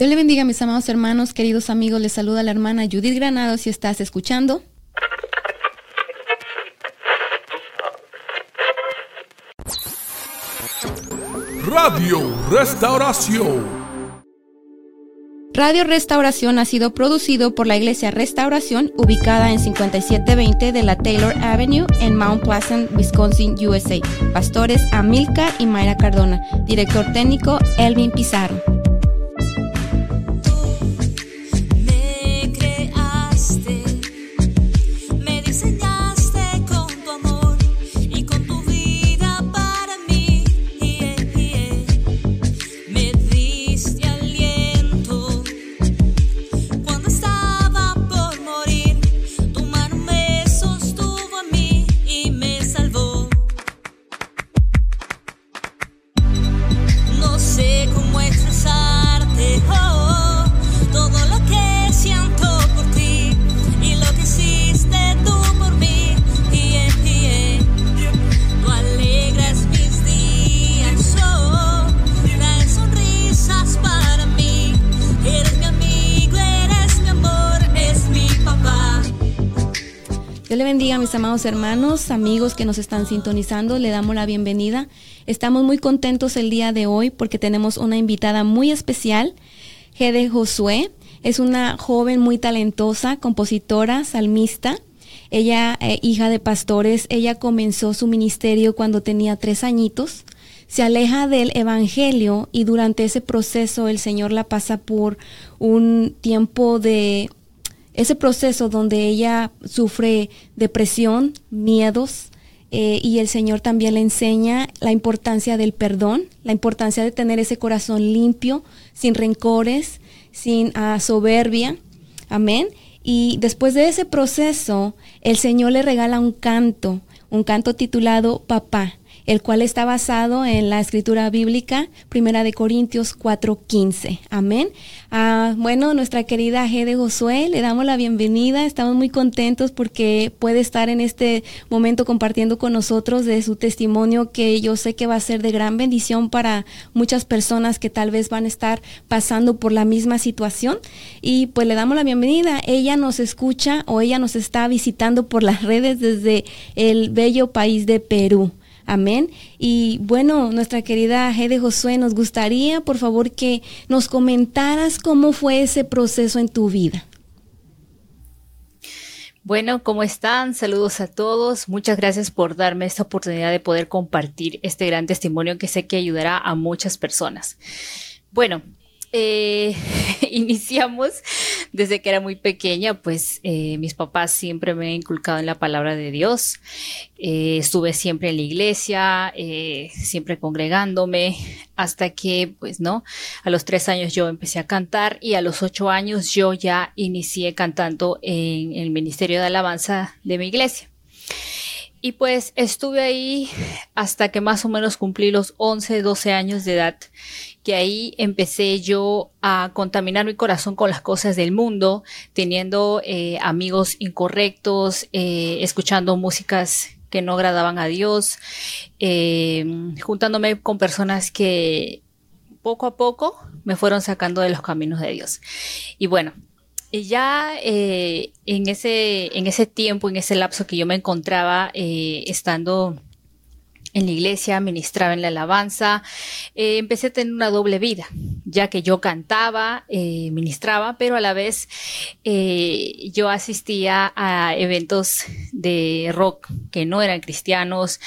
Dios le bendiga, mis amados hermanos, queridos amigos. Les saluda la hermana Judith Granado si estás escuchando. Radio Restauración. Radio Restauración ha sido producido por la Iglesia Restauración, ubicada en 5720 de la Taylor Avenue en Mount Pleasant, Wisconsin, USA. Pastores Amilcar y Mayra Cardona. Director técnico Elvin Pizarro. Mis amados hermanos, amigos que nos están sintonizando, le damos la bienvenida. Estamos muy contentos el día de hoy porque tenemos una invitada muy especial, Gede Josué. Es una joven muy talentosa, compositora, salmista. Ella, eh, hija de pastores, ella comenzó su ministerio cuando tenía tres añitos. Se aleja del Evangelio y durante ese proceso el Señor la pasa por un tiempo de ese proceso donde ella sufre depresión, miedos, eh, y el Señor también le enseña la importancia del perdón, la importancia de tener ese corazón limpio, sin rencores, sin ah, soberbia. Amén. Y después de ese proceso, el Señor le regala un canto, un canto titulado Papá el cual está basado en la escritura bíblica, Primera de Corintios 4:15. Amén. Ah, bueno, nuestra querida G de Josué, le damos la bienvenida. Estamos muy contentos porque puede estar en este momento compartiendo con nosotros de su testimonio que yo sé que va a ser de gran bendición para muchas personas que tal vez van a estar pasando por la misma situación. Y pues le damos la bienvenida. Ella nos escucha o ella nos está visitando por las redes desde el bello país de Perú. Amén. Y bueno, nuestra querida G de Josué, nos gustaría, por favor, que nos comentaras cómo fue ese proceso en tu vida. Bueno, ¿cómo están? Saludos a todos. Muchas gracias por darme esta oportunidad de poder compartir este gran testimonio que sé que ayudará a muchas personas. Bueno, eh, iniciamos desde que era muy pequeña, pues eh, mis papás siempre me han inculcado en la palabra de Dios. Eh, estuve siempre en la iglesia, siempre congregándome, hasta que, pues, ¿no? A los tres años yo empecé a cantar y a los ocho años yo ya inicié cantando en el Ministerio de Alabanza de mi iglesia. Y pues estuve ahí hasta que más o menos cumplí los 11, 12 años de edad que ahí empecé yo a contaminar mi corazón con las cosas del mundo, teniendo eh, amigos incorrectos, eh, escuchando músicas que no agradaban a Dios, eh, juntándome con personas que poco a poco me fueron sacando de los caminos de Dios. Y bueno, ya en, ese, en ese tiempo, en ese lapso que yo me encontraba estando en la iglesia, ministraba en la alabanza, eh, empecé a tener una doble vida, ya que yo cantaba, eh, ministraba, pero a la vez eh, yo asistía a eventos de rock que no eran cristianos,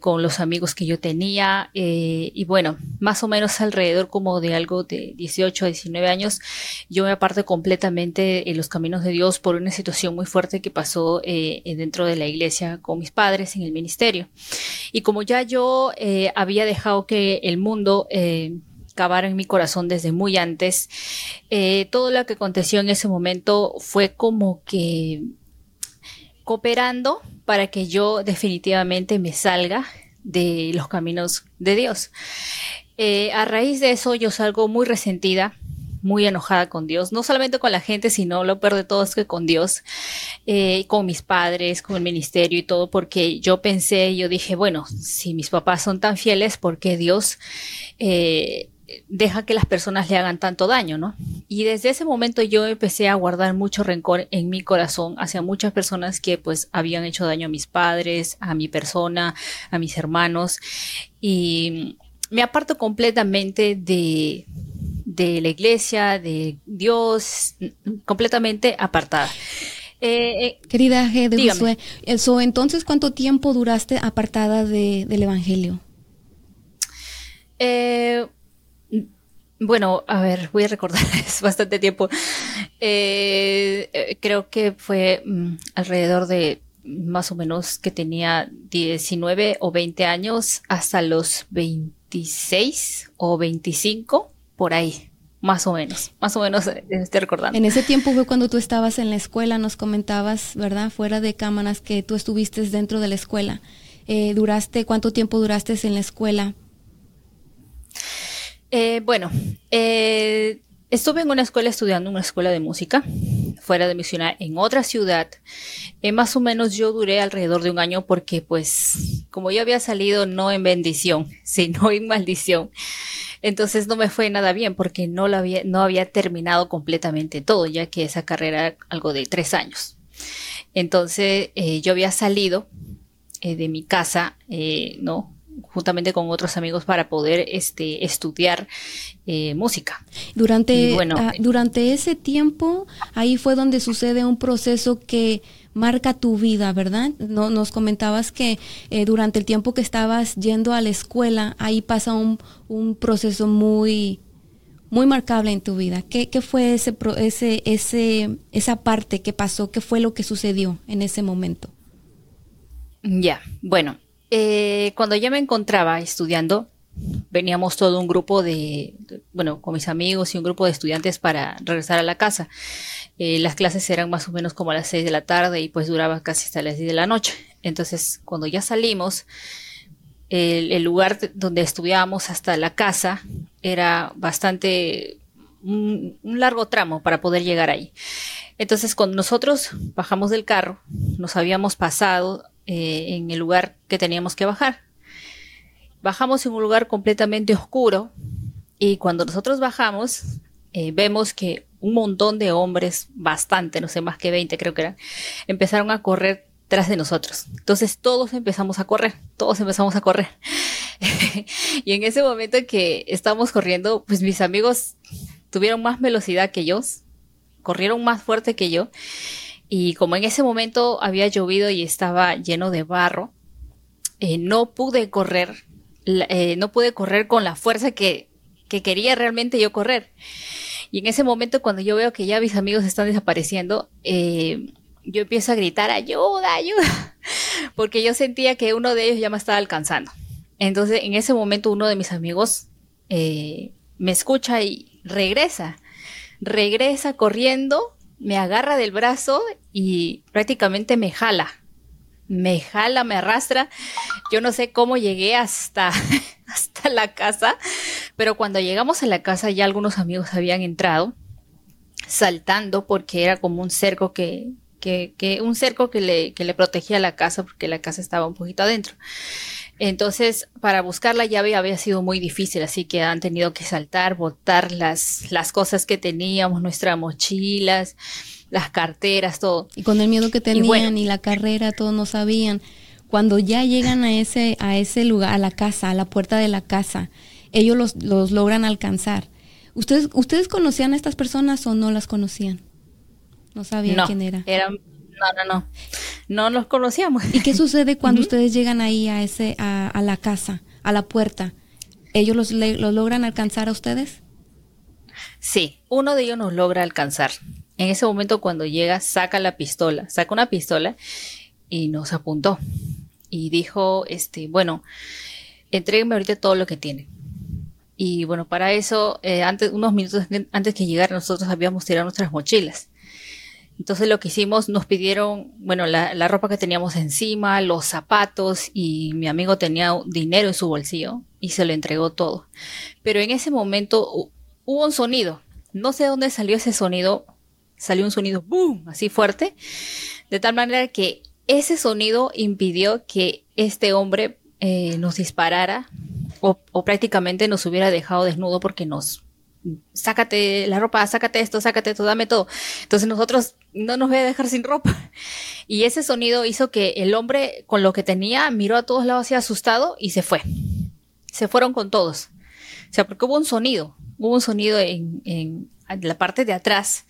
con los amigos que yo tenía, y bueno, más o menos alrededor como de algo de 18 a 19 años, yo me aparté completamente en los caminos de Dios por una situación muy fuerte que pasó dentro de la iglesia con mis padres en el ministerio. Y como ya yo eh, había dejado que el mundo eh, cavara en mi corazón desde muy antes, eh, todo lo que aconteció en ese momento fue como que cooperando para que yo definitivamente me salga de los caminos de Dios. a raíz de eso yo salgo muy resentida muy enojada con Dios, no solamente con la gente, sino lo peor de todo es que con Dios, eh, con mis padres, con el ministerio y todo, porque yo pensé, yo dije, bueno, si mis papás son tan fieles, ¿por qué Dios eh, deja que las personas le hagan tanto daño, ¿no? Y desde ese momento yo empecé a guardar mucho rencor en mi corazón hacia muchas personas que pues habían hecho daño a mis padres, a mi persona, a mis hermanos y me aparto completamente de, de la iglesia, de Dios, completamente apartada. Eh, eh, Querida G. de Josué, eso, entonces, ¿cuánto tiempo duraste apartada de, del Evangelio? Eh, bueno, a ver, voy a recordar, es bastante tiempo. creo que fue mm, alrededor de más o menos que tenía 19 o 20 años hasta los 26 o 25, por ahí más o menos, más o menos eh, estoy recordando. En ese tiempo fue cuando tú estabas en la escuela, nos comentabas, ¿verdad? Fuera de cámaras que tú estuviste dentro de la escuela. Eh, ¿Duraste, cuánto tiempo duraste en la escuela? Eh, bueno, estuve en una escuela estudiando, una escuela de música, fuera de mi ciudad, en otra ciudad. más o menos yo duré alrededor de un año porque pues como yo había salido no en bendición, sino en maldición. Entonces no me fue nada bien porque no, lo había, no había terminado completamente todo, ya que esa carrera era algo de tres años. Entonces eh, yo había salido eh, de mi casa, eh, ¿no? Juntamente con otros amigos para poder este, estudiar música. Durante, ah, durante ese tiempo, ahí fue donde sucede un proceso que marca tu vida, ¿verdad? No, nos comentabas que eh, durante el tiempo que estabas yendo a la escuela, ahí pasa un, un proceso muy, muy marcable en tu vida. ¿Qué, qué fue ese, ese, ese, esa parte que pasó? ¿Qué fue lo que sucedió en ese momento? Ya, bueno, eh, cuando ya me encontraba estudiando, veníamos todo un grupo de, bueno, con mis amigos y un grupo de estudiantes para regresar a la casa. Eh, las clases eran más o menos como a las 6 de la tarde y pues duraba casi hasta las 10 de la noche. Entonces, cuando ya salimos, el, lugar donde estudiábamos hasta la casa era bastante un, largo tramo para poder llegar ahí. Entonces, cuando nosotros bajamos del carro, nos habíamos pasado eh, en el lugar que teníamos que bajar. Bajamos en un lugar completamente oscuro y cuando nosotros bajamos, eh, vemos que un montón de hombres, bastante, no sé, más que 20 creo que eran, empezaron a correr tras de nosotros. Entonces todos empezamos a correr, todos empezamos a correr. y en ese momento que estábamos corriendo, pues mis amigos tuvieron más velocidad que yo, corrieron más fuerte que yo. Y como en ese momento había llovido y estaba lleno de barro, eh, no pude correr, eh, no pude correr con la fuerza que, que quería realmente yo correr. Y en ese momento, cuando yo veo que ya mis amigos están desapareciendo, eh, yo empiezo a gritar, ayuda, ayuda, porque yo sentía que uno de ellos ya me estaba alcanzando. Entonces, en ese momento, uno de mis amigos me escucha y regresa, regresa corriendo, me agarra del brazo y prácticamente me jala me jala, me arrastra. Yo no sé cómo llegué hasta, hasta la casa, pero cuando llegamos a la casa ya algunos amigos habían entrado saltando porque era como un cerco que, que, un cerco que le, que le protegía la casa porque la casa estaba un poquito adentro. Entonces, para buscar la llave había sido muy difícil, así que han tenido que saltar, botar las, las cosas que teníamos, nuestras mochilas, las carteras, todo. Y con el miedo que tenían y, la carrera, todos no sabían. Cuando ya llegan a ese, a ese lugar, a la casa, a la puerta de la casa, ellos los, los logran alcanzar. ¿Ustedes, ¿Ustedes conocían a estas personas o no las conocían? No sabían quién era. Eran, no, no, no. No los conocíamos. ¿Y qué sucede cuando ustedes llegan ahí a ese, a, a, la casa, a la puerta? ¿Ellos los, los logran alcanzar a ustedes? Sí, uno de ellos nos logra alcanzar. En ese momento cuando llega, saca la pistola, saca una pistola y nos apuntó. Y dijo, este, bueno, entrégueme ahorita todo lo que tiene. Y bueno, para eso, eh, antes, unos minutos antes que llegara, nosotros habíamos tirado nuestras mochilas. Entonces lo que hicimos, nos pidieron, bueno, la, la, ropa que teníamos encima, los zapatos y mi amigo tenía dinero en su bolsillo y se lo entregó todo. Pero en ese momento hubo un sonido. No sé dónde salió ese sonido, salió un sonido boom, así fuerte, de tal manera que ese sonido impidió que este hombre eh, nos disparara o, prácticamente nos hubiera dejado desnudo porque nos sácate la ropa, sácate esto, sácate esto, dame todo. Entonces nosotros no nos voy a dejar sin ropa. Y ese sonido hizo que el hombre con lo que tenía miró a todos lados así asustado y se fue. Se fueron con todos. O sea, porque hubo un sonido, hubo un sonido en, en la parte de atrás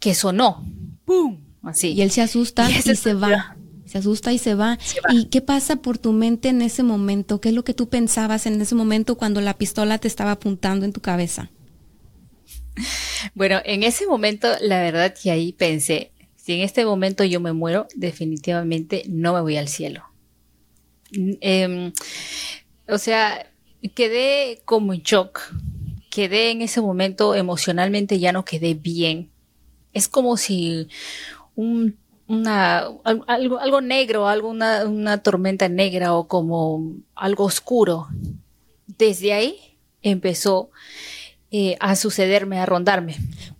que sonó. ¡Pum! Así. Y él se asusta y, se va. Se asusta y se va. ¿Y qué pasa por tu mente en ese momento? ¿Qué es lo que tú pensabas en ese momento cuando la pistola te estaba apuntando en tu cabeza? Bueno, en ese momento, la verdad que ahí pensé, si en este momento yo me muero, definitivamente no me voy al cielo. Em, o sea, quedé como en shock. Quedé en ese momento emocionalmente ya no quedé bien. Es como si un, algo, algo negro, alguna una tormenta negra o como algo oscuro. Desde ahí empezó eh, a sucederme, a rondarme,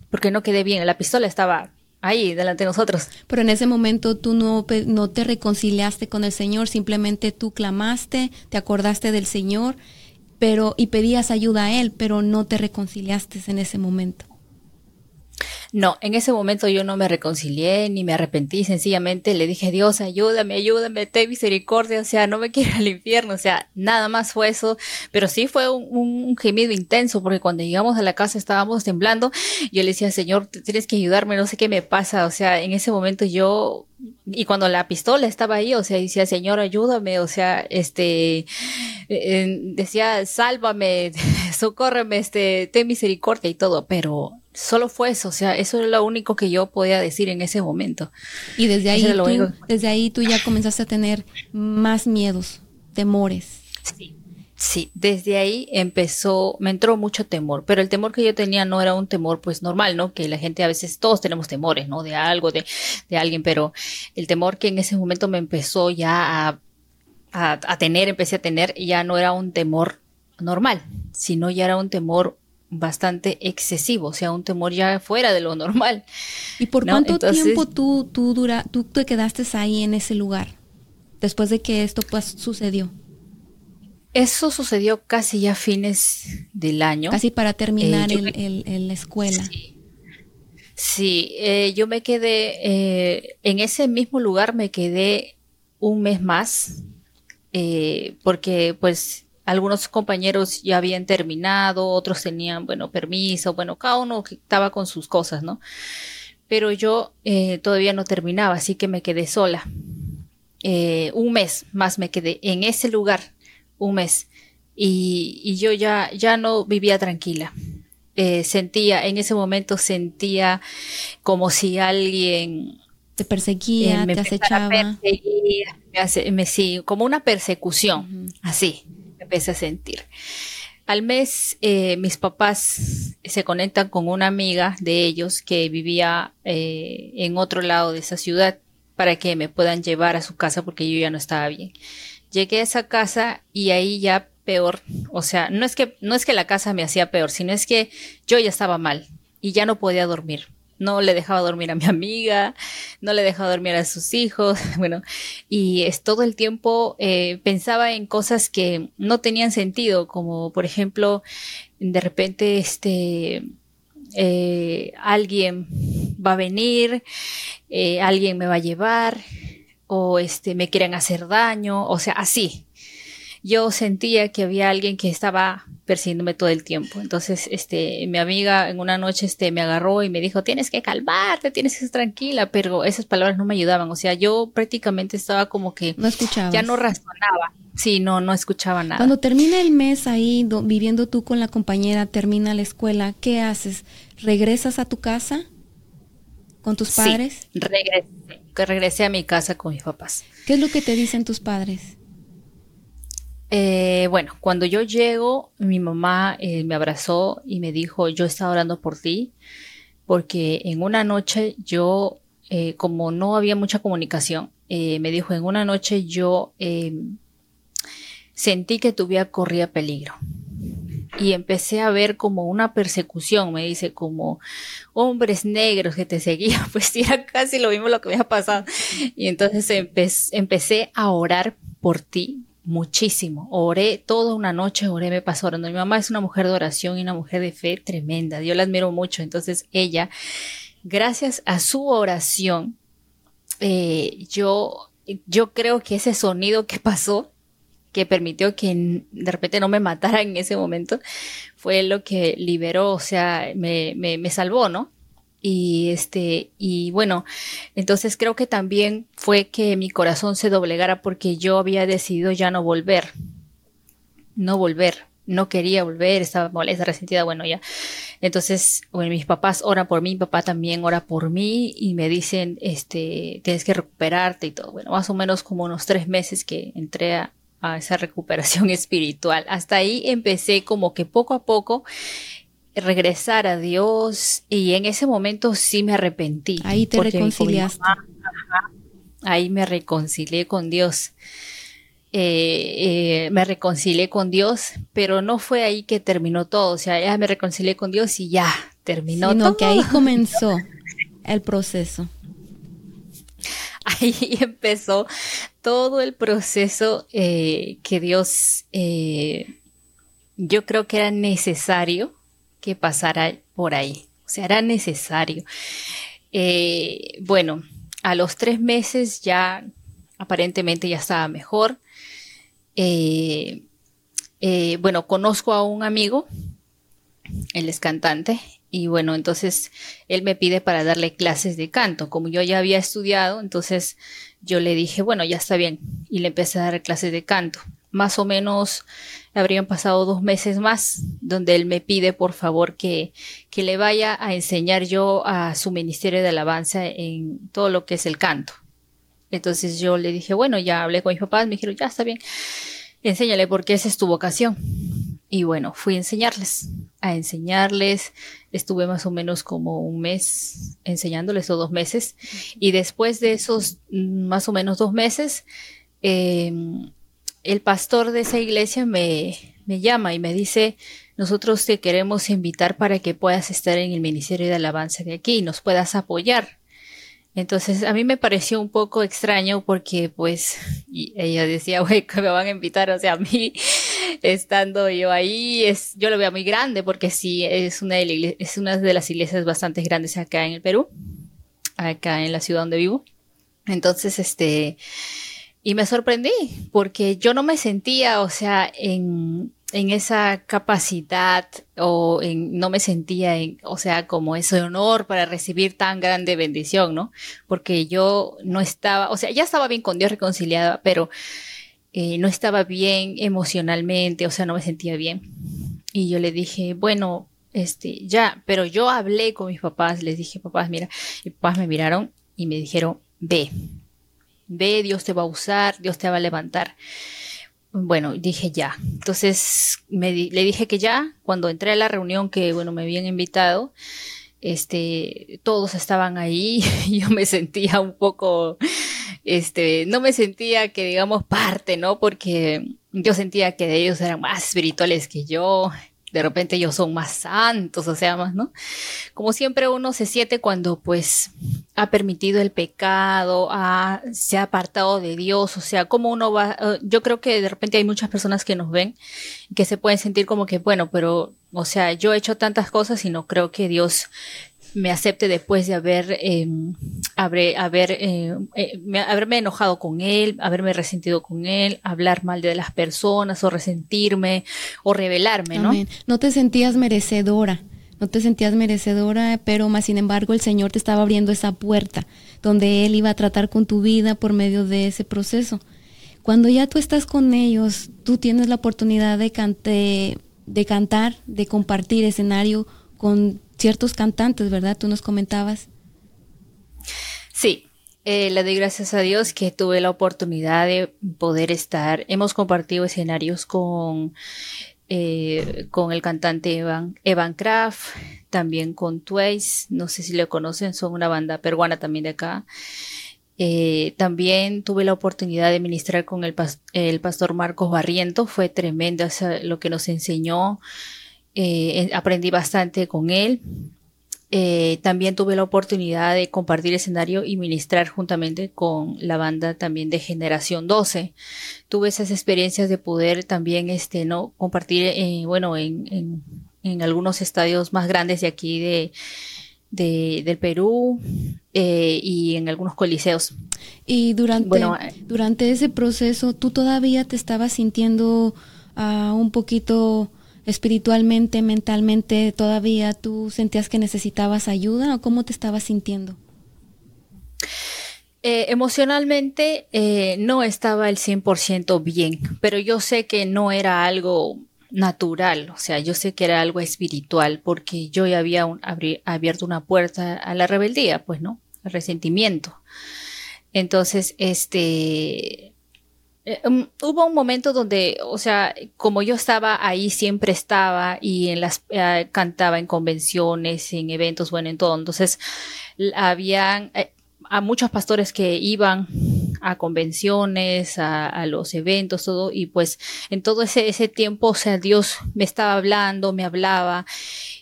porque no quedé bien. La pistola estaba ahí delante de nosotros. Pero en ese momento tú no, no te reconciliaste con el Señor, simplemente tú clamaste, te acordaste del Señor, pero y pedías ayuda a Él, pero no te reconciliaste en ese momento. No, en ese momento yo no me reconcilié ni me arrepentí, sencillamente le dije, Dios, ayúdame, ayúdame, ten misericordia, o sea, no me quiero al infierno, o sea, nada más fue eso, pero sí fue un, gemido intenso, porque cuando llegamos a la casa estábamos temblando, yo le decía, Señor, tienes que ayudarme, no sé qué me pasa, o sea, en ese momento yo y cuando la pistola estaba ahí, o sea, decía, Señor, ayúdame, o sea, este, eh, decía, sálvame, socórreme, este, ten misericordia y todo, pero solo fue eso, o sea, eso es lo único que yo podía decir en ese momento. Y desde ahí, tú, desde ahí tú ya comenzaste a tener más miedos, temores. Sí. Sí, desde ahí empezó, me entró mucho temor, pero el temor que yo tenía no era un temor pues normal, ¿no? Que la gente a veces, todos tenemos temores, ¿no? De algo, de, de alguien, pero el temor que en ese momento me empezó ya a, a, a tener, empecé a tener, ya no era un temor normal, sino ya era un temor bastante excesivo, o sea, un temor ya fuera de lo normal. ¿Y por cuánto tiempo tú, tú, dura, tú te quedaste ahí en ese lugar después de que esto pues sucedió? Eso sucedió casi ya a fines del año. Casi para terminar eh, el, la escuela. Sí, eh, yo me quedé, eh, en ese mismo lugar me quedé un mes más, porque pues algunos compañeros ya habían terminado, otros tenían, bueno, permiso, bueno, cada uno estaba con sus cosas, ¿no? Pero yo eh, todavía no terminaba, así que me quedé sola. Eh, un mes más me quedé en ese lugar, un mes. Y, yo ya, ya no vivía tranquila. Eh, sentía, en ese momento sentía como si alguien te perseguía, te acechaba. me, me, sí, como una persecución, así empecé a sentir. Al mes, eh, mis papás se conectan con una amiga de ellos que vivía eh, en otro lado de esa ciudad para que me puedan llevar a su casa porque yo ya no estaba bien. Llegué a esa casa y ahí ya peor, o sea, no es que no es que la casa me hacía peor, sino es que yo ya estaba mal y ya no podía dormir no le dejaba dormir a mi amiga, no le dejaba dormir a sus hijos, bueno, y es todo el tiempo eh, pensaba en cosas que no tenían sentido, como por ejemplo, de repente este eh, alguien va a venir, eh, alguien me va a llevar, o este me quieren hacer daño, o sea, así. Yo sentía que había alguien que estaba persiguiéndome todo el tiempo. Entonces, este, mi amiga en una noche, este, me agarró y me dijo, tienes que calmarte, tienes que estar tranquila, pero esas palabras no me ayudaban. O sea, yo prácticamente estaba como que no escuchaba. Ya no razonaba. Sí, no, no escuchaba nada. Cuando termina el mes ahí viviendo tú con la compañera, termina la escuela, ¿qué haces? ¿Regresas a tu casa con tus padres? Sí, regresé, regresé a mi casa con mis papás. ¿Qué es lo que te dicen tus padres? Eh, bueno, cuando yo llego, mi mamá eh, me abrazó y me dijo, yo estaba orando por ti, porque en una noche yo, eh, como no había mucha comunicación, me dijo, en una noche yo sentí que tu vida corría peligro. Y empecé a ver como una persecución, me dice, como hombres negros que te seguían, pues era casi lo mismo lo que me había pasado. Y entonces empecé a orar por ti, muchísimo. Oré toda una noche, oré, me pasó orando. Mi mamá es una mujer de oración y una mujer de fe tremenda. Yo la admiro mucho. Entonces ella, gracias a su oración, eh, yo, yo creo que ese sonido que pasó, que permitió que de repente no me matara en ese momento, fue lo que liberó, o sea, me, me, me salvó, ¿no? Y este, y bueno, entonces creo que también fue que mi corazón se doblegara porque yo había decidido ya no volver. No volver. No quería volver, estaba molesta, resentida, bueno, ya. Entonces, bueno, mis papás oran por mí, mi papá también ora por mí y me dicen, este, tienes que recuperarte y todo. Bueno, más o menos como unos tres meses que entré a, a esa recuperación espiritual. Hasta ahí empecé como que poco a poco regresar a Dios y en ese momento sí me arrepentí. Ahí te reconciliaste. ahí me reconcilié con Dios. Eh, eh, me reconcilié con Dios, pero no fue ahí que terminó todo. O sea, ya me reconcilié con Dios y ya terminó Sino que ahí comenzó el proceso. Ahí empezó todo el proceso eh, que Dios, yo creo que era necesario que pasara por ahí. O sea, era necesario. Eh, bueno, a los tres meses ya aparentemente ya estaba mejor. Eh, eh, bueno, conozco a un amigo, él es cantante, y bueno, entonces él me pide para darle clases de canto. Como yo ya había estudiado, entonces yo le dije, bueno, ya está bien, y le empecé a dar clases de canto más o menos habrían pasado dos meses más, donde él me pide por favor que, que le vaya a enseñar yo a su ministerio de alabanza en todo lo que es el canto. Entonces yo le dije, bueno, ya hablé con mis papás, me dijeron, ya está bien, enséñale porque esa es tu vocación. Y bueno, fui a enseñarles, a enseñarles, estuve más o menos como un mes enseñándoles o dos meses. Y después de esos mm, más o menos dos meses, eh, el pastor de esa iglesia me, me llama y me dice, nosotros te queremos invitar para que puedas estar en el Ministerio de Alabanza de aquí y nos puedas apoyar. Entonces a mí me pareció un poco extraño porque pues ella decía, güey, que me van a invitar, o sea, a mí estando yo ahí, es, yo lo veo muy grande porque sí, es una, de es una de las iglesias bastante grandes acá en el Perú, acá en la ciudad donde vivo. Entonces, este, y me sorprendí porque yo no me sentía, o sea, en, en esa capacidad o en, no me sentía en, o sea, como ese honor para recibir tan grande bendición, ¿no? Porque yo no estaba, o sea, ya estaba bien con Dios reconciliada, pero eh, no estaba bien emocionalmente, o sea, no me sentía bien. Y yo le dije, bueno, este, ya, pero yo hablé con mis papás, les dije, papás, mira, y papás me miraron y me dijeron, ve, ve, Dios te va a usar, Dios te va a levantar. Bueno, dije ya. Entonces me le dije que ya, cuando entré a la reunión que, bueno, me habían invitado, este, todos estaban ahí y yo me sentía un poco, este, no me sentía que digamos parte, ¿no? Porque yo sentía que ellos eran más espirituales que yo, de repente ellos son más santos, o sea, más, ¿no? Como siempre uno se siente cuando pues ha permitido el pecado, ha, se ha apartado de Dios, o sea, como uno va, eh, yo creo que de repente hay muchas personas que nos ven que se pueden sentir como que, bueno, pero, o sea, yo he hecho tantas cosas y no creo que Dios me acepte después de haber, eh, haber, eh, eh haberme enojado con él, haberme resentido con él, hablar mal de las personas o resentirme o rebelarme, ¿no? No te sentías merecedora, no te sentías merecedora, pero más sin embargo el Señor te estaba abriendo esa puerta donde Él iba a tratar con tu vida por medio de ese proceso. Cuando ya tú estás con ellos, tú tienes la oportunidad de, cante, de cantar, de compartir escenario con ciertos cantantes, ¿verdad? Tú nos comentabas. Sí, eh, le doy gracias a Dios que tuve la oportunidad de poder estar. Hemos compartido escenarios con, eh, con el cantante Evan, Evan Kraft, también con Twice, no sé si lo conocen, son una banda peruana también de acá. Eh, también tuve la oportunidad de ministrar con el, el pastor Marcos Barriento, fue tremendo lo que nos enseñó. Eh, aprendí bastante con él. eh, también tuve la oportunidad de compartir escenario y ministrar juntamente con la banda también de Generación 12. Tuve esas experiencias de poder también, este, no, compartir, eh, bueno, en, en, algunos estadios más grandes de aquí de, del Perú eh, y en algunos coliseos. Y durante, durante ese proceso, ¿tú todavía te estabas sintiendo uh, un poquito espiritualmente, mentalmente, todavía tú sentías que necesitabas ayuda o cómo te estabas sintiendo? Eh, emocionalmente eh, no estaba el 100% bien, pero yo sé que no era algo natural, o sea, yo sé que era algo espiritual porque yo ya había abierto una puerta a la rebeldía, pues, ¿no? Al resentimiento. Entonces, este, eh, um, hubo un momento donde, o sea, como yo estaba ahí, siempre estaba y en las eh, cantaba en convenciones, en eventos, bueno, en todo. Entonces, habían eh, a muchos pastores que iban a convenciones, a, los eventos, todo, y pues en todo ese, ese tiempo, o sea, Dios me estaba hablando, me hablaba,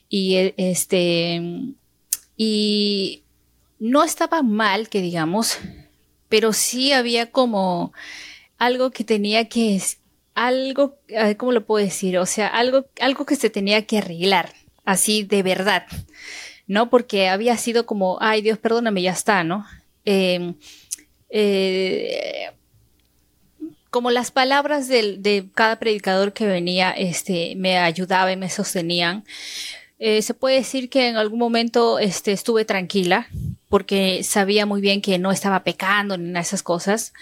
y este, y no estaba mal, que digamos, pero sí había como, algo que tenía que, algo, ¿cómo lo puedo decir? O sea, algo, algo que se tenía que arreglar, así de verdad, ¿no? Porque había sido como, ay Dios, perdóname, ya está, ¿no? Em, eh, como las palabras de, cada predicador que venía, este, me ayudaban, me sostenían. Eh, se puede decir que en algún momento este, estuve tranquila porque sabía muy bien que no estaba pecando ni nada de esas cosas.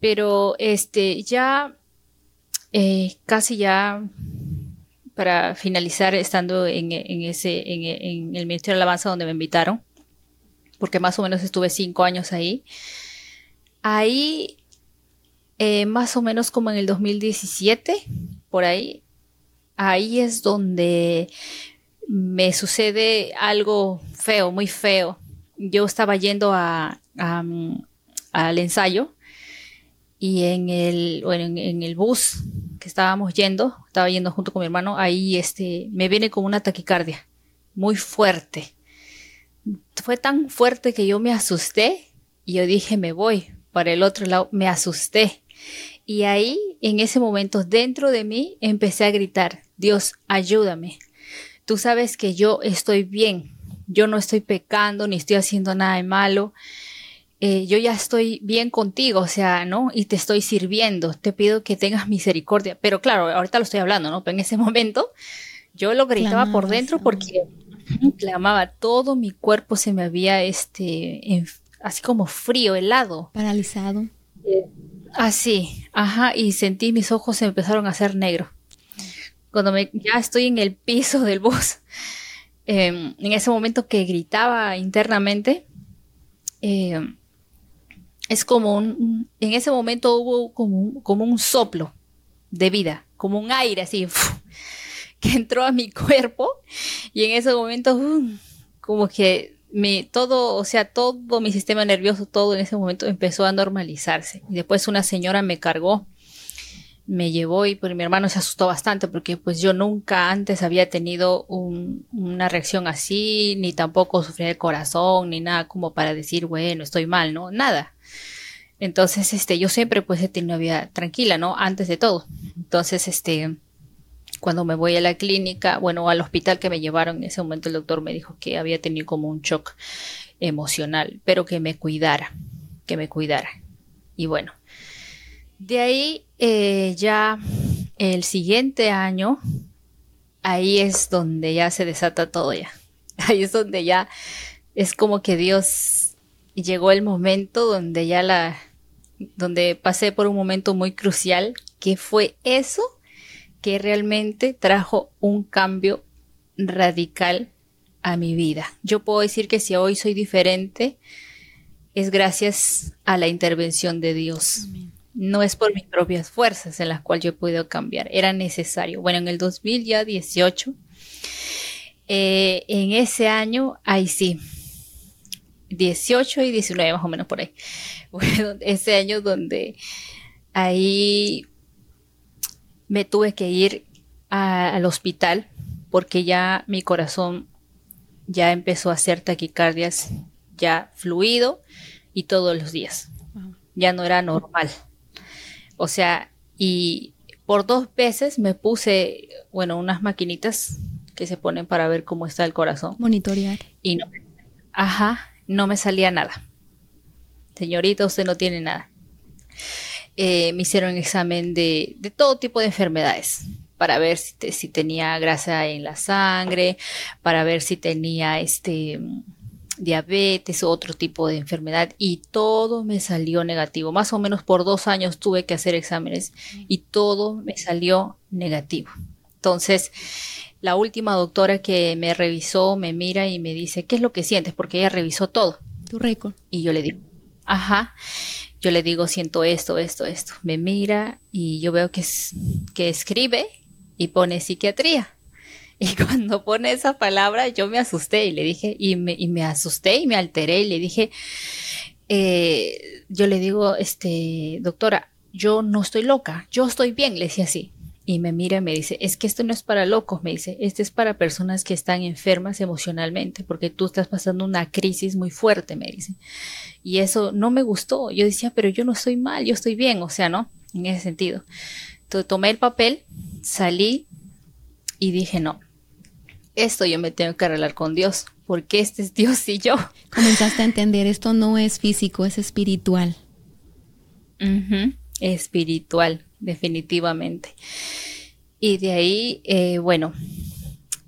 Pero este, ya eh, casi ya para finalizar estando en, ese, en, el Ministerio de Alabanza donde me invitaron, porque más o menos estuve cinco años ahí. Ahí, eh, más o menos como en el 2017, por ahí, ahí es donde me sucede algo feo, muy feo. Yo estaba yendo a, al ensayo y en el, en, el bus que estábamos yendo, estaba yendo junto con mi hermano, ahí este, me viene como una taquicardia, muy fuerte. Fue tan fuerte que yo me asusté y yo dije, me voy para el otro lado, me asusté. Y ahí, en ese momento, dentro de mí, empecé a gritar, Dios, ayúdame. Tú sabes que yo estoy bien, yo no estoy pecando, ni estoy haciendo nada de malo. Eh, yo ya estoy bien contigo, o sea, ¿no? Y te estoy sirviendo, te pido que tengas misericordia. Pero claro, ahorita lo estoy hablando, ¿no? Pero en ese momento yo lo gritaba por dentro porque clamaba, todo mi cuerpo se me había, este, así como frío, helado. Paralizado. así, ajá, y sentí mis ojos se empezaron a hacer negros. Cuando me, ya estoy en el piso del bus, em, en ese momento que gritaba internamente, eh, es como un, en ese momento hubo como un, como un soplo de vida, como un aire así, que entró a mi cuerpo y en ese momento, como que mi, todo, o sea, todo mi sistema nervioso, todo en ese momento empezó a normalizarse. Y después una señora me cargó, me llevó y pues mi hermano se asustó bastante porque pues yo nunca antes había tenido una reacción así, ni tampoco sufrí el corazón, ni nada como para decir, bueno, estoy mal, ¿no? Nada. Entonces, este, yo siempre pues he tenido una vida tranquila, ¿no? Antes de todo. Entonces, este, cuando me voy a la clínica, bueno, al hospital que me llevaron, en ese momento el doctor me dijo que había tenido como un shock emocional, pero que me cuidara, que me cuidara. Y bueno, de ahí eh, ya el siguiente año, ahí es donde ya se desata todo ya. Ahí es donde ya es como que Dios llegó el momento donde ya la, donde pasé por un momento muy crucial, que fue eso que realmente trajo un cambio radical a mi vida. Yo puedo decir que si hoy soy diferente, es gracias a la intervención de Dios. No es por mis propias fuerzas en las cuales yo he podido cambiar, era necesario. Bueno, en el 2018, eh, en ese año, ahí sí, 18 y 19 más o menos por ahí. Bueno, ese año donde ahí me tuve que ir al hospital porque ya mi corazón ya empezó a hacer taquicardias ya fluido y todos los días. Ya no era normal. O sea, y por dos veces me puse, bueno, unas maquinitas que se ponen para ver cómo está el corazón. Monitorear. Y no, ajá, no me salía nada. Señorita, usted no tiene nada. Eh, me hicieron examen de, de, todo tipo de enfermedades para ver si, si, tenía grasa en la sangre, para ver si tenía este diabetes o otro tipo de enfermedad y todo me salió negativo. Más o menos por dos años tuve que hacer exámenes y todo me salió negativo. Entonces, la última doctora que me revisó me mira y me dice, ¿qué es lo que sientes? Porque ella revisó todo. Tu récord. Y yo le digo, ajá. Yo le digo, siento esto, esto, esto. Me mira y yo veo que, es, que escribe y pone psiquiatría. Y cuando pone esa palabra, yo me asusté y le dije, y me, y me asusté y me alteré y le dije, eh, yo le digo, este, doctora, yo no estoy loca, yo estoy bien, le decía así. Y me mira y me dice, es que esto no es para locos, me dice, esto es para personas que están enfermas emocionalmente, porque tú estás pasando una crisis muy fuerte, me dice. Y eso no me gustó. Yo decía, pero yo no estoy mal, yo estoy bien, o sea, ¿no? En ese sentido. Entonces tomé el papel, salí y dije, no, esto yo me tengo que arreglar con Dios, porque este es Dios y yo. Comenzaste a entender, esto no es físico, es espiritual. Uh Espiritual, definitivamente. Y de ahí, eh, bueno,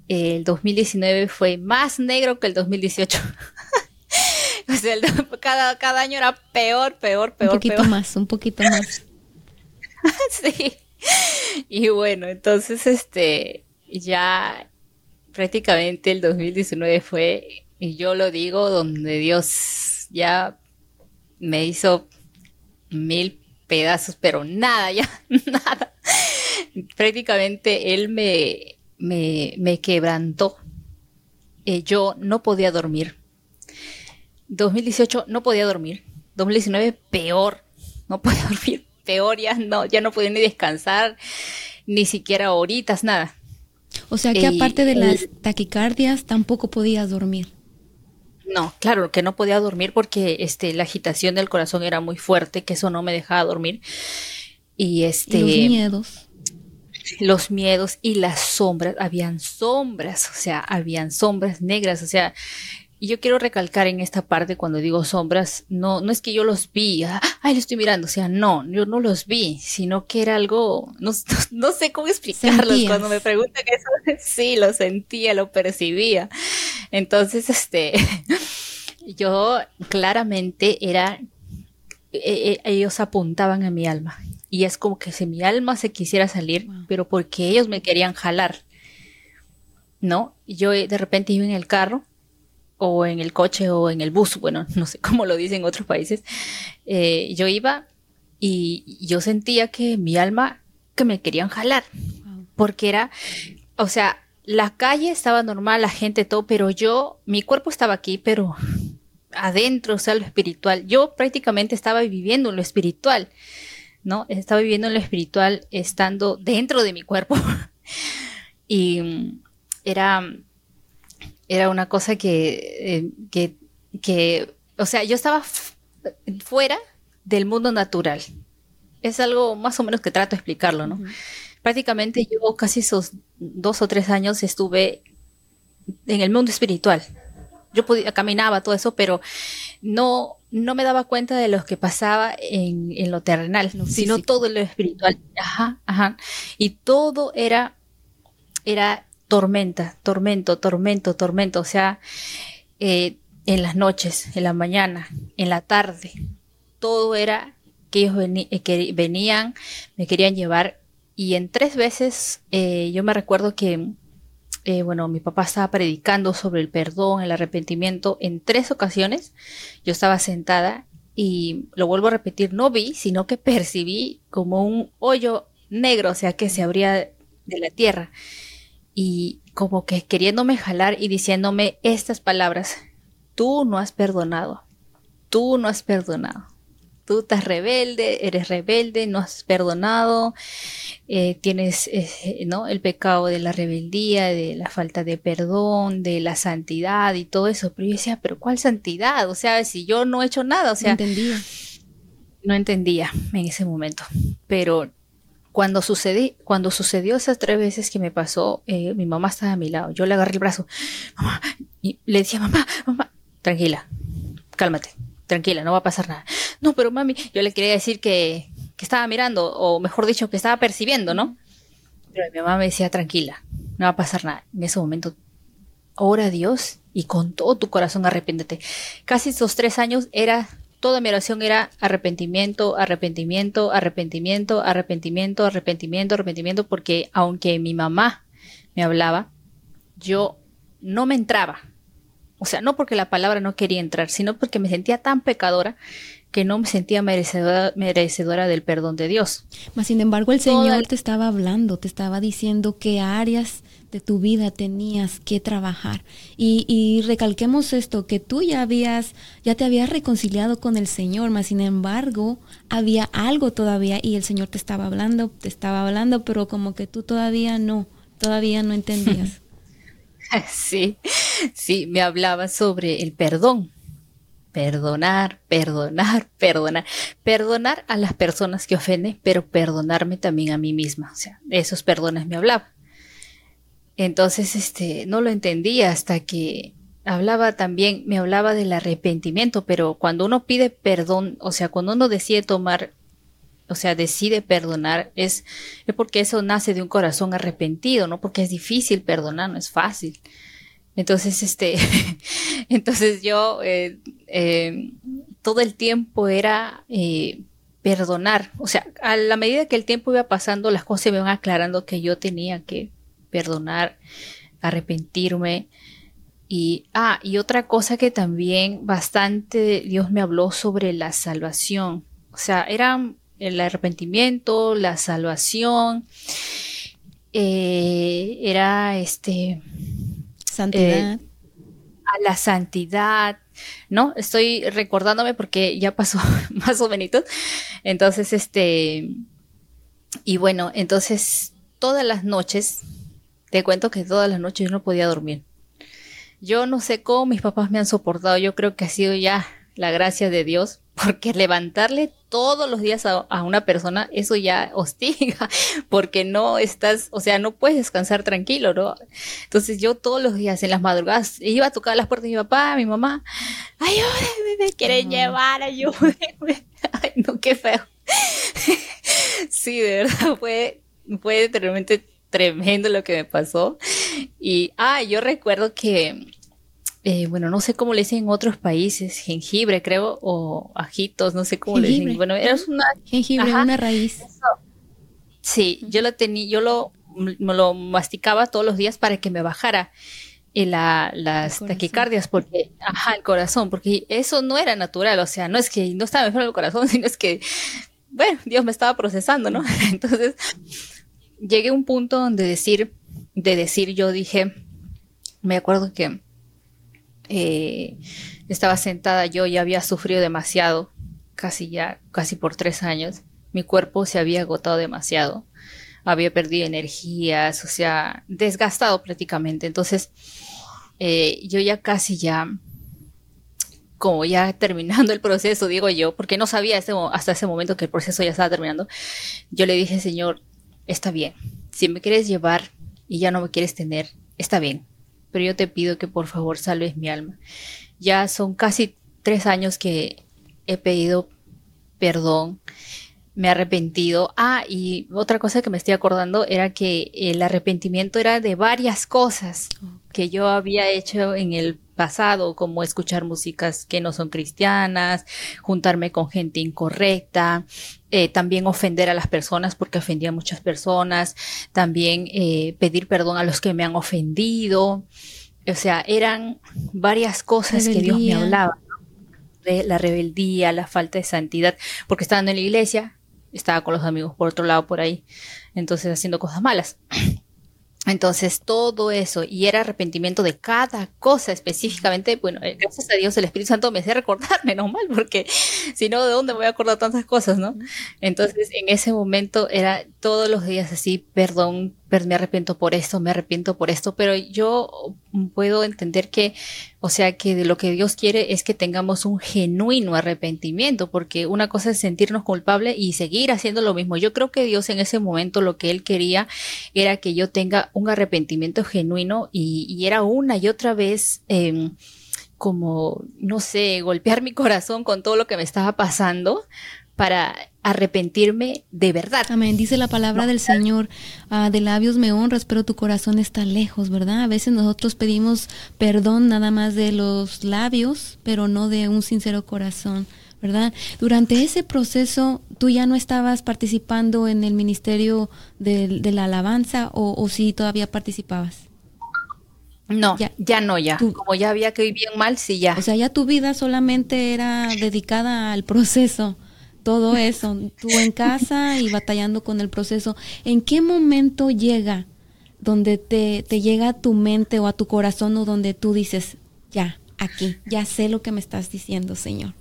el 2019 fue más negro que el 2018. o sea, el, cada, cada año era peor, peor, peor. Un poquito peor. más, un poquito más. sí. Y bueno, entonces, este, ya prácticamente el 2019 fue, y yo lo digo, donde Dios ya me hizo mil pedazos, pero nada, ya, nada. Prácticamente Él me, me, me quebrantó. Eh, yo no podía dormir. 2018 no podía dormir. 2019 peor. No podía dormir. Peor ya no, ya no podía ni descansar, ni siquiera horitas, nada. O sea que aparte de las taquicardias tampoco podías dormir. No, claro que no podía dormir porque este la agitación del corazón era muy fuerte, que eso no me dejaba dormir. Y este ¿Y los miedos. Los miedos y las sombras, habían sombras, o sea, habían sombras negras, o sea, y yo quiero recalcar en esta parte cuando digo sombras, no, no es que yo los vi, ah, ay, lo estoy mirando, o sea, no, yo no los vi, sino que era algo, no, no sé cómo explicarlo. Cuando me preguntan eso, sí, lo sentía, lo percibía. Entonces, este, yo claramente era, eh, ellos apuntaban a mi alma. Y es como que si mi alma se quisiera salir, wow. pero porque ellos me querían jalar. ¿No? Yo de repente iba en el carro o en el coche o en el bus, bueno, no sé cómo lo dicen en otros países, eh, yo iba y yo sentía que mi alma, que me querían jalar, porque era, o sea, la calle estaba normal, la gente, todo, pero yo, mi cuerpo estaba aquí, pero adentro, o sea, lo espiritual, yo prácticamente estaba viviendo en lo espiritual, ¿no? Estaba viviendo en lo espiritual estando dentro de mi cuerpo. y era era una cosa que, eh, que, que, o sea, yo estaba fuera del mundo natural. Es algo más o menos que trato de explicarlo, ¿no? Uh -huh. Prácticamente yo casi esos dos o tres años estuve en el mundo espiritual. Yo podía, caminaba todo eso, pero no, no me daba cuenta de lo que pasaba en, en lo terrenal, lo sino todo lo espiritual. Ajá, ajá. Y todo era, era tormenta, tormento, tormento, tormento, o sea, eh, en las noches, en la mañana, en la tarde, todo era que ellos veni que venían, me querían llevar y en tres veces eh, yo me recuerdo que, eh, bueno, mi papá estaba predicando sobre el perdón, el arrepentimiento en tres ocasiones, yo estaba sentada y lo vuelvo a repetir, no vi, sino que percibí como un hoyo negro, o sea, que se abría de la tierra y como que queriéndome jalar y diciéndome estas palabras, tú no has perdonado, tú no has perdonado, tú estás rebelde, eres rebelde, no has perdonado, eh, tienes eh, ¿no? el pecado de la rebeldía, de la falta de perdón, de la santidad y todo eso. Pero yo decía, pero ¿cuál santidad? O sea, si yo no he hecho nada, o sea... No entendía. No entendía en ese momento. Pero cuando, sucedí, cuando sucedió esas tres veces que me pasó, eh, mi mamá estaba a mi lado. Yo le agarré el brazo, y le decía, mamá, mamá, tranquila, cálmate, tranquila, no va a pasar nada. No, pero mami, yo le quería decir que, que estaba mirando, o mejor dicho, que estaba percibiendo, ¿no? Pero mi mamá me decía, tranquila, no va a pasar nada. En ese momento, ora a Dios y con todo tu corazón arrepiéntete. Casi esos tres años era toda mi oración era arrepentimiento, arrepentimiento, arrepentimiento, arrepentimiento, arrepentimiento, arrepentimiento, porque aunque mi mamá me hablaba, yo no me entraba. O sea, no porque la palabra no quería entrar, sino porque me sentía tan pecadora que no me sentía merecedora, merecedora del perdón de Dios. Mas, sin embargo, el Señor te estaba hablando, te estaba diciendo qué áreas de tu vida tenías que trabajar. Y, y, recalquemos esto, que tú ya habías, ya te habías reconciliado con el Señor, mas sin embargo, había algo todavía y el Señor te estaba hablando, te estaba hablando, pero como que tú todavía no, todavía no entendías. Sí, sí, me hablaba sobre el perdón Perdonar, perdonar, perdonar. Perdonar a las personas que ofenden, pero perdonarme también a mí misma. O sea, esos perdones me hablaba. Entonces, este, no lo entendía hasta que hablaba también, me hablaba del arrepentimiento, pero cuando uno pide perdón, o sea, cuando uno decide tomar, o sea, decide perdonar, es, es porque eso nace de un corazón arrepentido, no porque es difícil perdonar, no es fácil. Entonces, este, entonces yo eh, eh, todo el tiempo era eh, perdonar. O sea, a la medida que el tiempo iba pasando, las cosas se me iban aclarando que yo tenía que perdonar, arrepentirme. Y, ah, y otra cosa que también bastante Dios me habló sobre la salvación. O sea, era el arrepentimiento, la salvación, era este Santidad. Eh, a la santidad, ¿no? Estoy recordándome porque ya pasó más o menos. Entonces, este, y bueno, entonces todas las noches, te cuento que todas las noches yo no podía dormir. Yo no sé cómo mis papás me han soportado, yo creo que ha sido ya la gracia de Dios, porque levantarle todos los días a, una persona, eso ya hostiga, porque no estás, o sea, no puedes descansar tranquilo, ¿no? Entonces yo todos los días en las madrugadas iba a tocar las puertas de mi papá, mi mamá, ayúdeme, me quieren llevar, ayúdeme. Ay, no, qué feo. sí, de verdad, fue, fue realmente tremendo lo que me pasó. Y, ah, yo recuerdo que eh, bueno, no sé cómo le dicen en otros países, jengibre creo, o ajitos, no sé cómo le dicen. Bueno, era una... Jengibre, una raíz. Sí, yo lo tenía, yo lo, me lo masticaba todos los días para que me bajara y la, las taquicardias, porque, ajá, el corazón, porque eso no era natural, o sea, no es que no estaba enfermo el corazón, sino es que, bueno, Dios me estaba procesando, ¿no? Entonces, llegué a un punto donde decir, de decir, yo dije, me acuerdo que eh, estaba sentada yo y había sufrido demasiado, casi ya, casi por tres años. Mi cuerpo se había agotado demasiado, había perdido energías, o sea, desgastado prácticamente. Entonces, eh, yo ya casi ya, como ya terminando el proceso, digo yo, porque no sabía hasta ese momento que el proceso ya estaba terminando, yo le dije, Señor, está bien, si me quieres llevar y ya no me quieres tener, está bien, pero yo te pido que por favor salves mi alma. Ya son casi tres años que he pedido perdón, me he arrepentido. Ah, y otra cosa que me estoy acordando era que el arrepentimiento era de varias cosas que yo había hecho en el pasado, como escuchar músicas que no son cristianas, juntarme con gente incorrecta, eh, también ofender a las personas porque ofendía a muchas personas, también eh, pedir perdón a los que me han ofendido. O sea, eran varias cosas que Dios me hablaba. De la rebeldía, la falta de santidad, porque estando en la iglesia, estaba con los amigos por otro lado por ahí, entonces haciendo cosas malas. Entonces, todo eso, y era arrepentimiento de cada cosa específicamente, bueno, eh, gracias a Dios el Espíritu Santo me hacía recordar, menos mal, porque si no, ¿de dónde me voy a acordar tantas cosas, no? Entonces, en ese momento era todos los días así, perdón, me arrepiento por esto, me arrepiento por esto, pero yo puedo entender que, o sea, que de lo que Dios quiere es que tengamos un genuino arrepentimiento, porque una cosa es sentirnos culpables y seguir haciendo lo mismo. Yo creo que Dios en ese momento lo que Él quería era que yo tenga un arrepentimiento genuino y, era una y otra vez. Eh, como, no sé, golpear mi corazón con todo lo que me estaba pasando para arrepentirme de verdad. Amén. Dice la palabra del Señor, ah, de labios me honras, pero tu corazón está lejos, ¿verdad? A veces nosotros pedimos perdón nada más de los labios, pero no de un sincero corazón. ¿verdad? Durante ese proceso, ¿tú ya no estabas participando en el ministerio de, la alabanza o, o sí todavía participabas? No, ya, ya no, ya. Como ya había que ir bien mal, sí, ya. O sea, ya tu vida solamente era dedicada al proceso todo eso, tú en casa y batallando con el proceso, ¿en qué momento llega donde te, te llega a tu mente o a tu corazón o donde tú dices, ya, aquí, ya sé lo que me estás diciendo, Señor?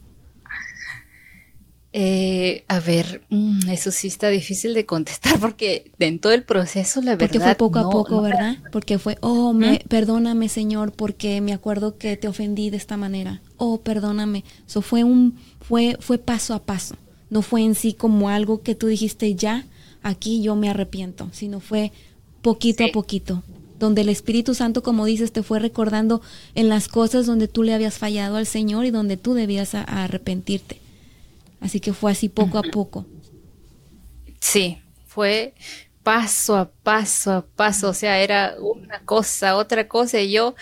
Eh, a ver, mm, eso sí está difícil de contestar porque en todo el proceso, la verdad. Porque fue poco a poco, ¿verdad? Porque fue, oh, me, perdóname, Señor, porque me acuerdo que te ofendí de esta manera. Oh, perdóname. Eso fue un, fue, fue paso a paso no fue en sí como algo que tú dijiste ya, aquí yo me arrepiento, sino fue poquito a poquito, donde el Espíritu Santo, como dices, te fue recordando en las cosas donde tú le habías fallado al Señor y donde tú debías arrepentirte. Así que fue así poco a poco. Sí, fue paso a paso a paso, o sea, era una cosa, otra cosa, y yo,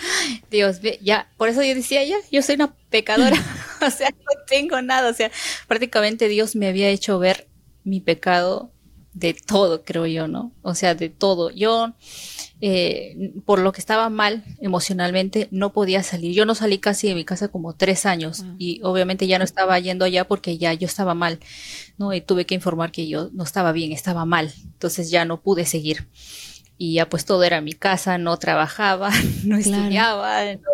Dios, ya, por eso yo decía, ya, yo soy una pecadora, o sea, no tengo nada, o sea, prácticamente Dios me había hecho ver mi pecado de todo, creo yo, ¿no? O sea, de todo. Yo, eh, por lo que estaba mal emocionalmente, no podía salir. Yo no salí casi de mi casa como tres años y obviamente ya no estaba yendo allá porque ya yo estaba mal, ¿no? Y tuve que informar que yo no estaba bien, estaba mal. Entonces ya no pude seguir. Y ya pues todo era mi casa, no trabajaba, no estudiaba, no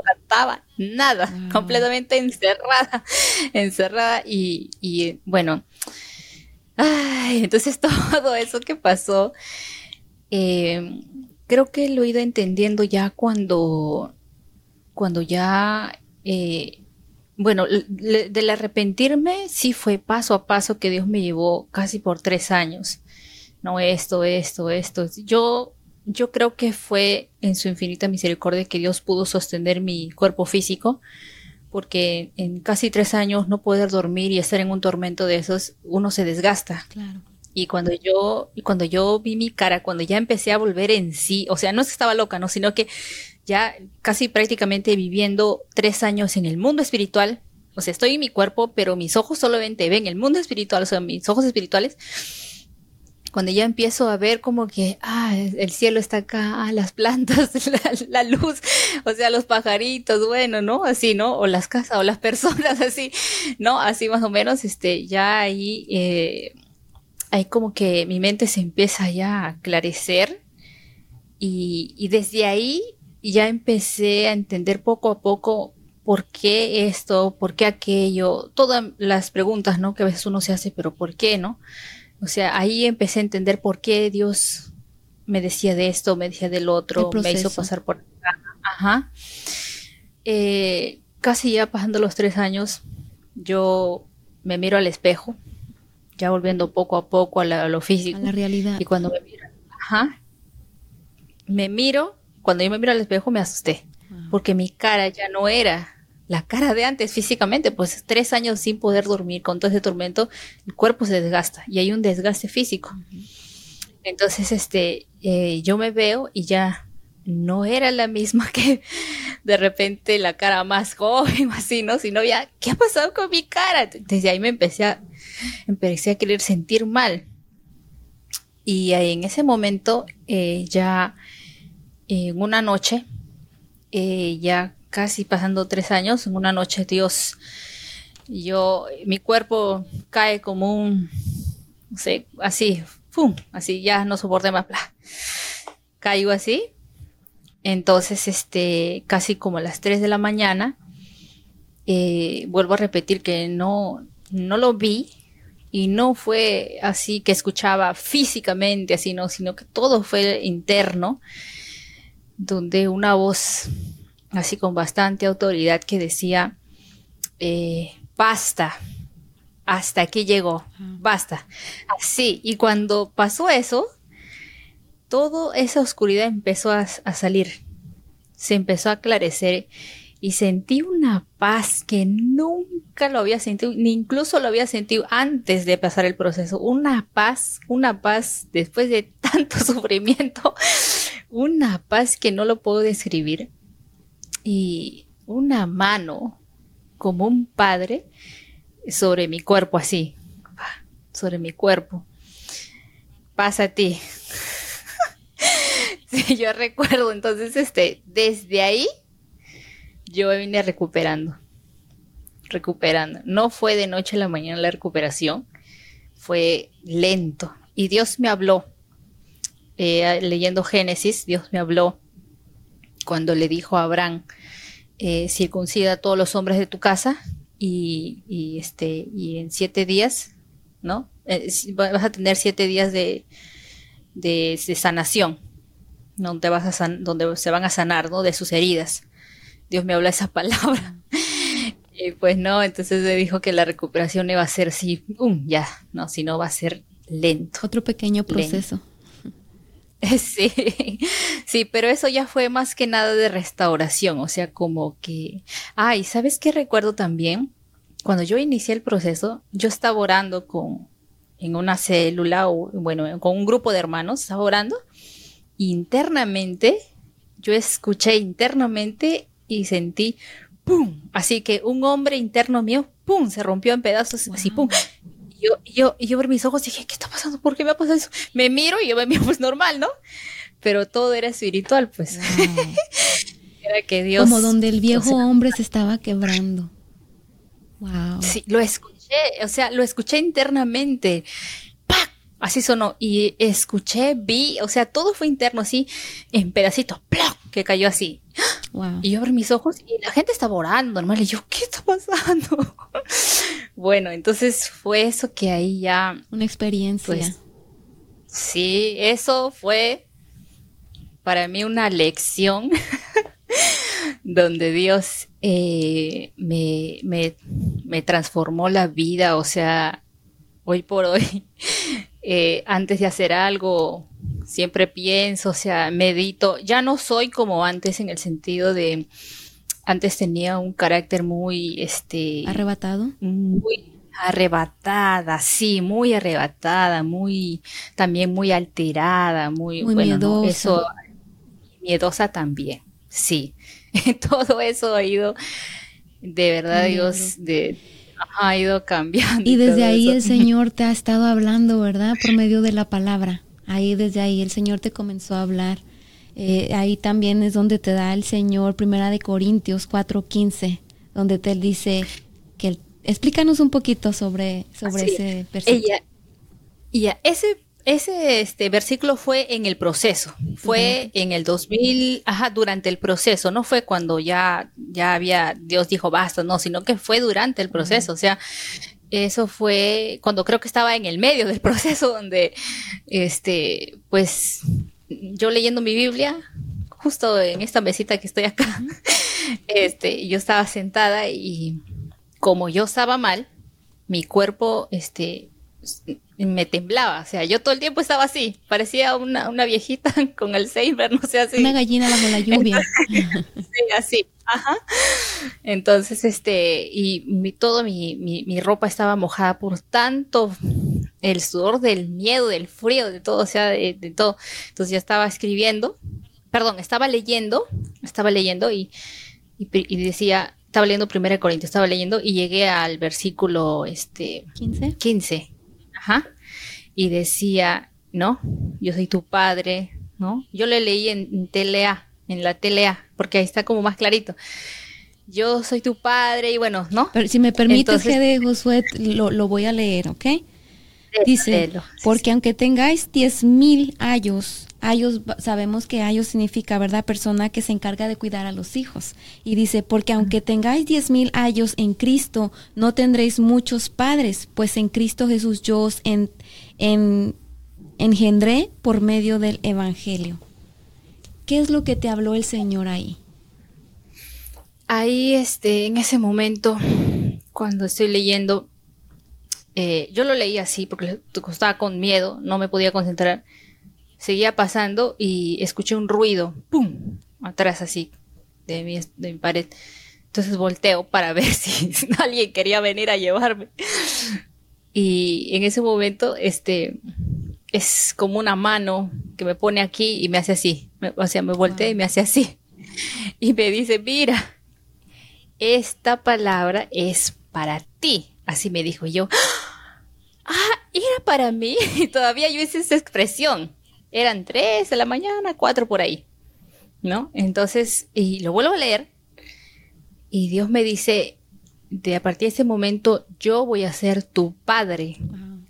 nada, completamente encerrada, encerrada y, y bueno, Ay, entonces todo eso que pasó, eh, creo que lo he ido entendiendo ya cuando, cuando ya, eh, bueno, del arrepentirme sí fue paso a paso que Dios me llevó casi por tres años. No esto, esto, esto. Yo, yo creo que fue en su infinita misericordia que Dios pudo sostener mi cuerpo físico porque en casi tres años no poder dormir y estar en un tormento de esos, uno se desgasta. Claro. Y cuando yo, cuando yo vi mi cara, cuando ya empecé a volver en sí, o sea, no es que estaba loca, no, sino que ya casi prácticamente viviendo tres años en el mundo espiritual, o sea, estoy en mi cuerpo, pero mis ojos solamente ven el mundo espiritual, o sea, mis ojos espirituales, cuando ya empiezo a ver como que, ah, el cielo está acá, ah, las plantas, la, luz, o sea, los pajaritos, bueno, ¿no? Así, ¿no? O las casas o las personas, así, ¿no? Así más o menos, este, ya ahí, eh, como que mi mente se empieza ya a aclarecer y, y desde ahí ya empecé a entender poco a poco por qué esto, por qué aquello, todas las preguntas, ¿no? Que a veces uno se hace, pero ¿por qué, no? O sea, ahí empecé a entender por qué Dios me decía de esto, me decía del otro, me hizo pasar por Ajá. Eh, casi ya pasando los tres años, yo me miro al espejo, ya volviendo poco a poco a, lo físico. A la realidad. Y cuando me miro, ajá, me miro, cuando yo me miro al espejo me asusté, ah. porque mi cara ya no era la cara de antes físicamente, pues tres años sin poder dormir con todo ese tormento, el cuerpo se desgasta y hay un desgaste físico. Entonces, este, eh, yo me veo y ya no era la misma que de repente la cara más joven, así, ¿no? Sino ya, ¿qué ha pasado con mi cara? Desde ahí me empecé a, empecé a querer sentir mal. Y en ese momento, eh, ya en una noche, eh, ya casi pasando tres años, en una noche Dios, yo, mi cuerpo cae como un, no sé, así, ¡pum! Así, ya no soporté más, bla. Caigo así Entonces, este, casi como a las 3 de la mañana, eh, vuelvo a repetir que no, no lo vi y no fue así que escuchaba físicamente, así, no, sino que todo fue interno, donde una voz así con bastante autoridad que decía, eh, basta, hasta aquí llegó, basta. Así, y cuando pasó eso, toda esa oscuridad empezó a, a salir, se empezó a aclarecer y sentí una paz que nunca lo había sentido, ni incluso lo había sentido antes de pasar el proceso. Una paz, una paz después de tanto sufrimiento, una paz que no lo puedo describir. Y una mano como un padre sobre mi cuerpo así, sobre mi cuerpo. Pasa a ti. sí, yo recuerdo, entonces, este, desde ahí yo vine recuperando, recuperando. No fue de noche a la mañana la recuperación, fue lento. Y Dios me habló, eh, leyendo Génesis, Dios me habló cuando le dijo a Abraham, eh, circuncida a todos los hombres de tu casa y, este, y en siete días, ¿no? Eh, vas a tener siete días de, de, sanación, donde, vas a donde se van a sanar, ¿no? De sus heridas. Dios me habla esa palabra. y pues no, entonces me dijo que la recuperación iba a ser así, ya, no, sino va a ser lento. Otro pequeño proceso. Sí, sí, pero eso ya fue más que nada de restauración, o sea, como que, ay, ¿sabes qué recuerdo también? Cuando yo inicié el proceso, yo estaba orando con, en una célula o, bueno, con un grupo de hermanos, estaba orando, internamente, yo escuché internamente y sentí ¡pum! Así que un hombre interno mío, ¡pum! se rompió en pedazos, así ¡pum! Y yo, yo, y yo por mis ojos dije, ¿qué está pasando? ¿Por qué me ha pasado eso? Me miro y yo me miro pues normal, ¿no? Pero todo era espiritual, pues. era que Dios... Como donde el viejo hombre se estaba quebrando. Wow. Sí, lo escuché, o sea, lo escuché internamente. ¡Pac! Así sonó. Y escuché, vi, o sea, todo fue interno, así, en pedacitos, ¡ploc! que cayó así. Y yo abrí mis ojos y la gente estaba orando, normal. Y yo, ¿qué está pasando? bueno, entonces fue eso que ahí ya. Una experiencia. Pues, sí, eso fue para mí una lección donde Dios eh, me, me, me, transformó la vida. O sea, hoy por hoy, eh, antes de hacer algo, siempre pienso, o sea, medito. Ya no soy como antes en el sentido de, antes tenía un carácter muy, este... Arrebatado. Muy arrebatada, sí, muy arrebatada, muy, también muy alterada, muy, miedosa. eso, miedosa también, sí. Todo eso ha ido, de verdad, Dios, de, ha ido cambiando. Y desde ahí el Señor te ha estado hablando, ¿verdad? Por medio de la palabra. Ahí desde ahí el Señor te comenzó a hablar. Eh, ahí también es donde te da el Señor, Primera de Corintios 4:15, donde te dice que explícanos un poquito sobre, sobre ese versículo. Ella, ese ese este versículo fue en el proceso, fue en el 2000, ajá, durante el proceso, no fue cuando ya ya había Dios dijo basta, no, sino que fue durante el proceso, o sea, eso fue cuando creo que estaba en el medio del proceso donde, este, pues yo leyendo mi Biblia, justo en esta mesita que estoy acá, este, yo estaba sentada y como yo estaba mal, mi cuerpo, este, me temblaba, o sea, yo todo el tiempo estaba así, parecía una, una viejita con Alzheimer, no sé, así. Una gallina bajo la lluvia. sí, así, ajá. Entonces, este, y mi, todo mi, mi, ropa estaba mojada por tanto el sudor del miedo, del frío, de todo, o sea, de, todo. Entonces ya estaba escribiendo, perdón, estaba leyendo, estaba leyendo y, y, decía, estaba leyendo Primera Corintios, estaba leyendo y llegué al versículo, este, 15. 15 Ajá. Y decía, ¿no? Yo soy tu padre, ¿no? Yo le leí en, telea, en la telea, porque ahí está como más clarito. Yo soy tu padre y bueno, ¿no? Pero si me permites, que de Josué, lo, lo, voy a leer, ¿ok? Dice, porque aunque tengáis diez mil años, ayos, sabemos que ayos significa, ¿verdad? Persona que se encarga de cuidar a los hijos. Y dice, porque aunque tengáis diez mil años en Cristo, no tendréis muchos padres, pues en Cristo Jesús yo os en, en, engendré por medio del Evangelio. ¿Qué es lo que te habló el Señor ahí? Ahí, este, en ese momento, cuando estoy leyendo, eh, yo lo leí así porque estaba con miedo, no me podía concentrar. Seguía pasando y escuché un ruido, ¡pum! Atrás así, de mi, de mi pared. Entonces volteo para ver si alguien quería venir a llevarme. Y en ese momento, este, es como una mano que me pone aquí y me hace así. o sea, me volteé y me hace así. Y me dice, mira, esta palabra es para ti. Así me dijo yo. Ah, era para mí. Y todavía yo hice esa expresión. Eran tres de la mañana, cuatro por ahí. ¿No? Entonces, y lo vuelvo a leer. Y Dios me dice, de a partir de ese momento, yo voy a ser tu padre.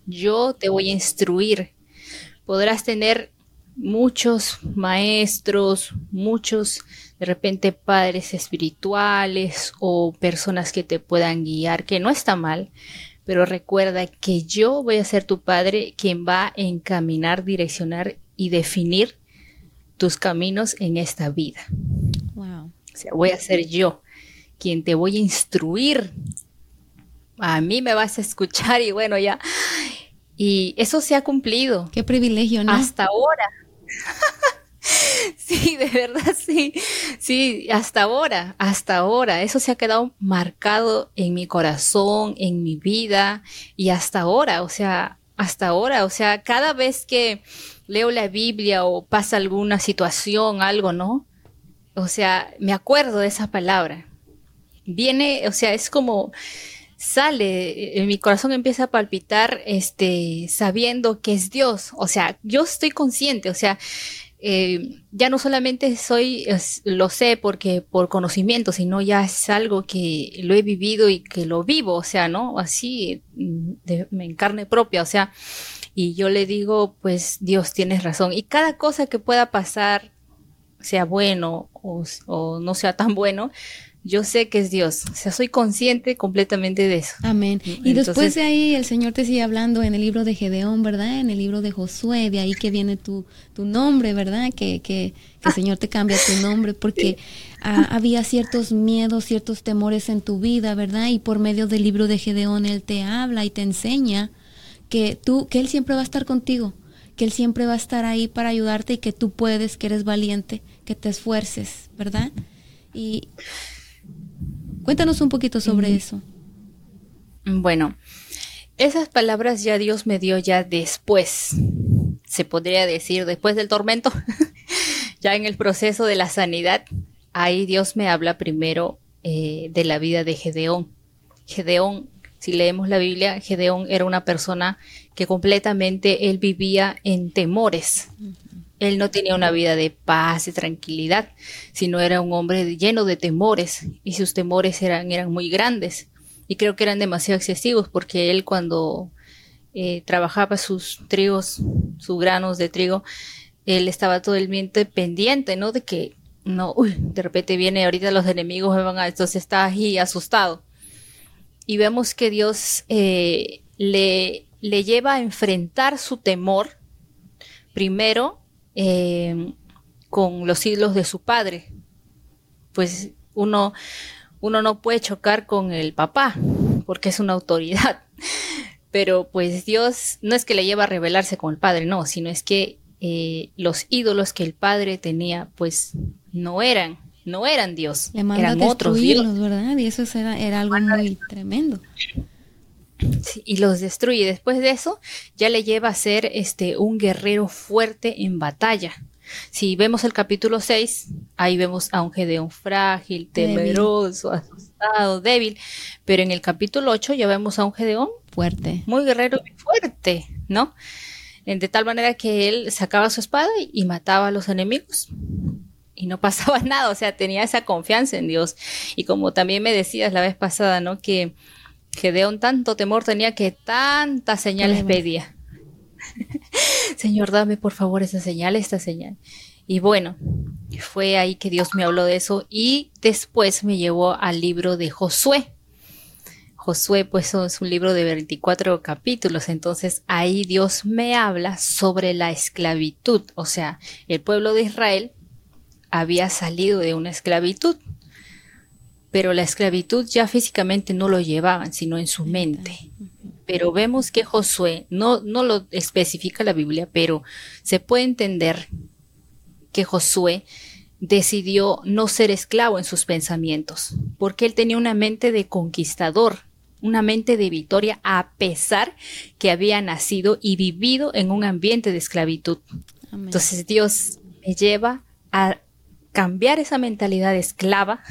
Yo te voy a instruir. Podrás tener muchos maestros, muchos de repente padres espirituales o personas que te puedan guiar, que no está mal, pero recuerda que yo voy a ser tu padre quien va a encaminar, direccionar y definir tus caminos en esta vida. Wow. O sea, voy a ser yo quien te voy a instruir. A mí me vas a escuchar y bueno, ya. Y eso se ha cumplido. Qué privilegio, ¿no? Hasta ahora. Sí, de verdad, sí. Sí, hasta ahora, hasta ahora. Eso se ha quedado marcado en mi corazón, en mi vida y hasta ahora, o sea, hasta ahora, o sea, cada vez que leo la Biblia o pasa alguna situación, algo, ¿no? O sea, me acuerdo de esa palabra. Viene, o sea, es como sale, en mi corazón empieza a palpitar, este, sabiendo que es Dios. O sea, yo estoy consciente, o sea, eh, ya no solamente soy, lo sé porque por conocimiento, sino ya es algo que lo he vivido y que lo vivo, o sea, ¿no? Así, mm, de, en carne propia, o sea, y yo le digo, pues Dios, tienes razón. Y cada cosa que pueda pasar, sea bueno o no sea tan bueno, yo sé que es Dios, o sea, soy consciente completamente de eso. Amén. Y después de ahí el Señor te sigue hablando en el libro de Gedeón, ¿verdad? En el libro de Josué, de ahí que viene tu, tu nombre, ¿verdad? Que, que, que el Señor te cambia tu nombre porque había ciertos miedos, ciertos temores en tu vida, ¿verdad? Y por medio del libro de Gedeón Él te habla y te enseña que tú, que Él siempre va a estar contigo, que Él siempre va a estar ahí para ayudarte y que tú puedes, que eres valiente, que te esfuerces, ¿verdad? Y Cuéntanos un poquito sobre eso. Bueno, esas palabras ya Dios me dio ya después, se podría decir, después del tormento, ya en el proceso de la sanidad, ahí Dios me habla primero eh, de la vida de Gedeón. Gedeón, si leemos la Biblia, Gedeón era una persona que completamente él vivía en temores. Él no tenía una vida de paz y tranquilidad, sino era un hombre lleno de temores y sus temores eran, eran muy grandes y creo que eran demasiado excesivos porque él cuando eh, trabajaba sus trigos, sus granos de trigo, él estaba todo el tiempo pendiente, ¿no? De que no, uy, de repente viene ahorita los enemigos me van a, entonces está ahí asustado. Y vemos que Dios eh, le, le lleva a enfrentar su temor primero eh, con los hilos de su padre. Pues uno, uno no puede chocar con el papá, porque es una autoridad. Pero pues Dios no es que le lleva a rebelarse con el padre, no, sino es que eh, los ídolos que el padre tenía, pues no eran, no eran Dios, eran otros dioses. ¿verdad? Y eso era, era algo muy tremendo. Y los destruye. Después de eso, ya le lleva a ser este, un guerrero fuerte en batalla. Si vemos el capítulo 6, ahí vemos a un Gedeón frágil, temeroso, asustado, débil. Pero en el capítulo 8 ya vemos a un Gedeón fuerte. Muy guerrero y fuerte, ¿no? De tal manera que él sacaba su espada y mataba a los enemigos. Y no pasaba nada, o sea, tenía esa confianza en Dios. Y como también me decías la vez pasada, ¿no? Que Gedeón tanto temor tenía que tantas señales pedía. Señor, dame por favor esa señal, esta señal. Y bueno, fue ahí que Dios me habló de eso y después me llevó al libro de Josué. Josué pues es un libro de 24 capítulos, entonces ahí Dios me habla sobre la esclavitud, o sea, el pueblo de Israel había salido de una esclavitud, pero la esclavitud ya físicamente no lo llevaban, sino en su mente. Pero vemos que Josué, no, no lo especifica la Biblia, pero se puede entender que Josué decidió no ser esclavo en sus pensamientos, porque él tenía una mente de conquistador, una mente de victoria a pesar que había nacido y vivido en un ambiente de esclavitud. Entonces Dios me lleva a cambiar esa mentalidad de esclava,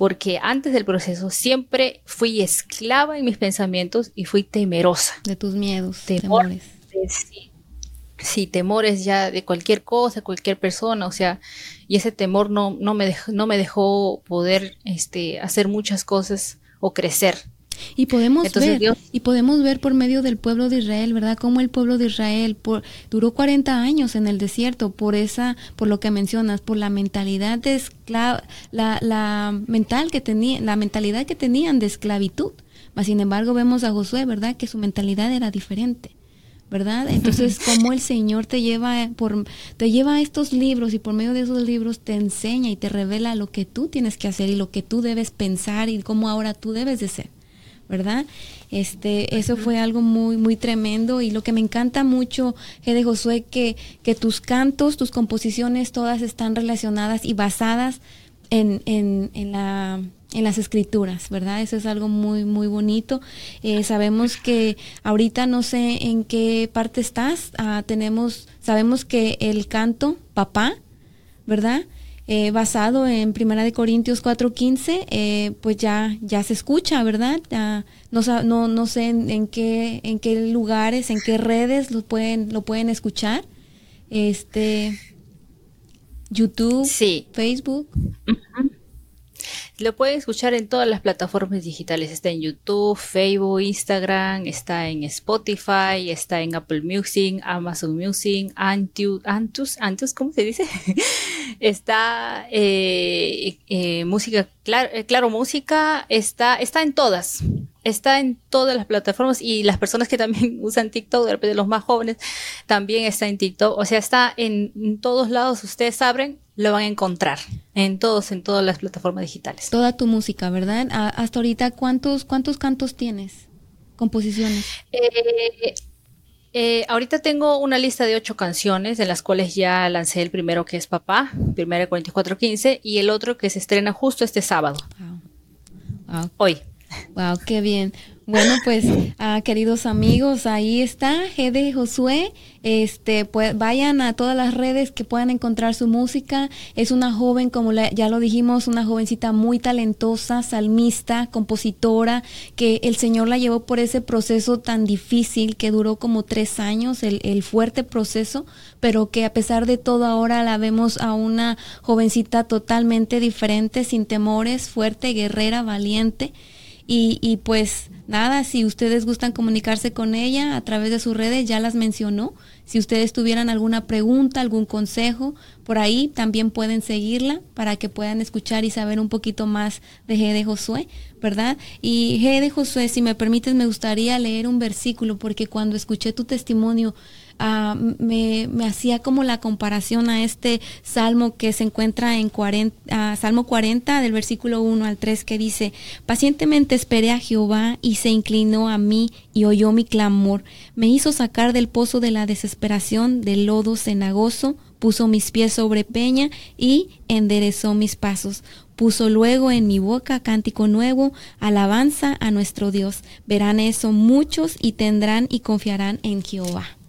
porque antes del proceso siempre fui esclava en mis pensamientos y fui temerosa. De tus miedos, temores. sí, temores ya de cualquier cosa, cualquier persona, o sea, y ese temor no, no, me, dejó, no me dejó poder este, hacer muchas cosas o crecer. Y podemos ver, y podemos ver por medio del pueblo de Israel, ¿verdad? Cómo el pueblo de Israel por, duró 40 años en el desierto por esa, por lo que mencionas, por la mentalidad de esclava, la, la mental que tenía, la mentalidad que tenían de esclavitud. Mas sin embargo vemos a Josué, ¿verdad? Que su mentalidad era diferente. ¿verdad? Entonces, cómo el Señor te lleva por te lleva a estos libros y por medio de esos libros te enseña y te revela lo que tú tienes que hacer y lo que tú debes pensar y cómo ahora tú debes de ser. ¿Verdad? Este, eso fue algo muy, muy tremendo y lo que me encanta mucho, de Josué, que, que tus cantos, tus composiciones, todas están relacionadas y basadas en, en, en la en las escrituras, ¿verdad? Eso es algo muy, muy bonito. Eh, sabemos que ahorita no sé en qué parte estás. Ah, tenemos, sabemos que el canto, papá, ¿verdad? Eh, basado en Primera de Corintios 4:15, eh, pues ya, ya se escucha, ¿verdad? no, no, no sé en, qué, en qué lugares, en qué redes lo pueden, lo pueden escuchar. Este, YouTube, Facebook. Lo pueden escuchar en todas las plataformas digitales. Está en YouTube, Facebook, Instagram, está en Spotify, está en Apple Music, Amazon Music, Antus, Antus, Antus ¿cómo se dice? está eh, eh, música, claro, eh, claro, música, está, está en todas está en todas las plataformas y las personas que también usan TikTok, de repente los más jóvenes, también está en TikTok. O sea, está en, todos lados. Ustedes abren, lo van a encontrar. En todos, en todas las plataformas digitales. Toda tu música, ¿verdad? hasta ahorita, ¿cuántos, cuántos cantos tienes? Composiciones. Eh, eh, ahorita tengo una lista de ocho canciones, de las cuales ya lancé el primero que es Papá, primero 4415, y el otro que se estrena justo este sábado. Hoy. Wow, qué bien. Bueno, pues, ah, queridos amigos, ahí está Gede Josué. Este, pues, vayan a todas las redes que puedan encontrar su música. Es una joven, como ya lo dijimos, una jovencita muy talentosa, salmista, compositora, que el Señor la llevó por ese proceso tan difícil que duró como tres años, el, el fuerte proceso, pero que a pesar de todo ahora la vemos a una jovencita totalmente diferente, sin temores, fuerte, guerrera, valiente. Y, y, pues nada, si ustedes gustan comunicarse con ella a través de sus redes, ya las mencionó. Si ustedes tuvieran alguna pregunta, algún consejo, por ahí también pueden seguirla para que puedan escuchar y saber un poquito más de G Josué, ¿verdad? Y G de Josué, si me permites, me gustaría leer un versículo porque cuando escuché tu testimonio, Ah, me, hacía como la comparación a este salmo que se encuentra en 40, Salmo 40 del versículo 1 al 3 que dice, pacientemente esperé a Jehová y se inclinó a mí y oyó mi clamor, me hizo sacar del pozo de la desesperación, del lodo cenagoso, puso mis pies sobre peña y enderezó mis pasos. Puso luego en mi boca cántico nuevo, alabanza a nuestro Dios. Verán eso muchos y tendrán y confiarán en Jehová.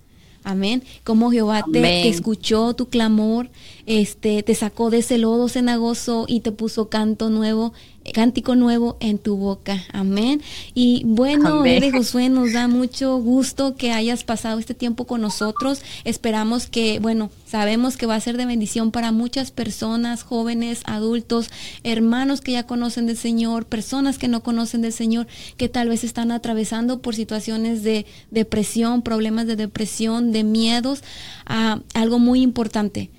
Amén. Como Jehová te, escuchó tu clamor, este, te sacó de ese lodo cenagoso y te puso canto nuevo cántico nuevo en tu boca. Amén. Y bueno, Ede Josué, nos da mucho gusto que hayas pasado este tiempo con nosotros. Esperamos que, bueno, sabemos que va a ser de bendición para muchas personas, jóvenes, adultos, hermanos que ya conocen del Señor, personas que no conocen del Señor, que tal vez están atravesando por situaciones de depresión, problemas de depresión, de miedos. a ah, algo muy importante,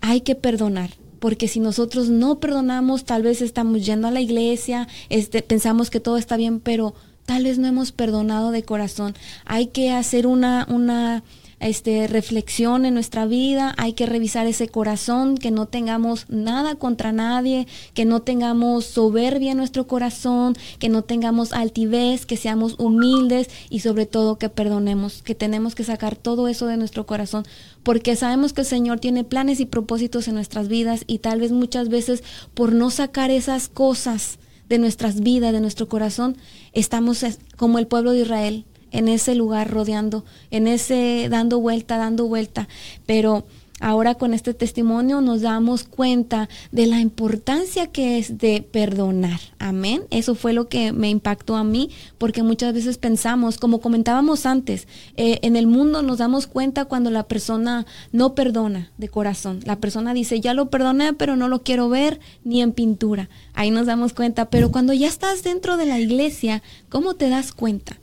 hay que perdonar porque si nosotros no perdonamos, tal vez estamos yendo a la iglesia, este, pensamos que todo está bien, pero tal vez no hemos perdonado de corazón. Hay que hacer una, una este, reflexión en nuestra vida, hay que revisar ese corazón, que no tengamos nada contra nadie, que no tengamos soberbia en nuestro corazón, que no tengamos altivez, que seamos humildes y sobre todo que perdonemos, que tenemos que sacar todo eso de nuestro corazón, porque sabemos que el Señor tiene planes y propósitos en nuestras vidas y tal vez muchas veces por no sacar esas cosas de nuestras vidas, de nuestro corazón, estamos como el pueblo de Israel, en ese lugar rodeando, en ese dando vuelta, dando vuelta. Pero ahora con este testimonio nos damos cuenta de la importancia que es de perdonar. Amén. Eso fue lo que me impactó a mí, porque muchas veces pensamos, como comentábamos antes, eh, en el mundo nos damos cuenta cuando la persona no perdona de corazón. La persona dice, ya lo perdoné, pero no lo quiero ver ni en pintura. Ahí nos damos cuenta. Pero cuando ya estás dentro de la iglesia, ¿cómo te das cuenta?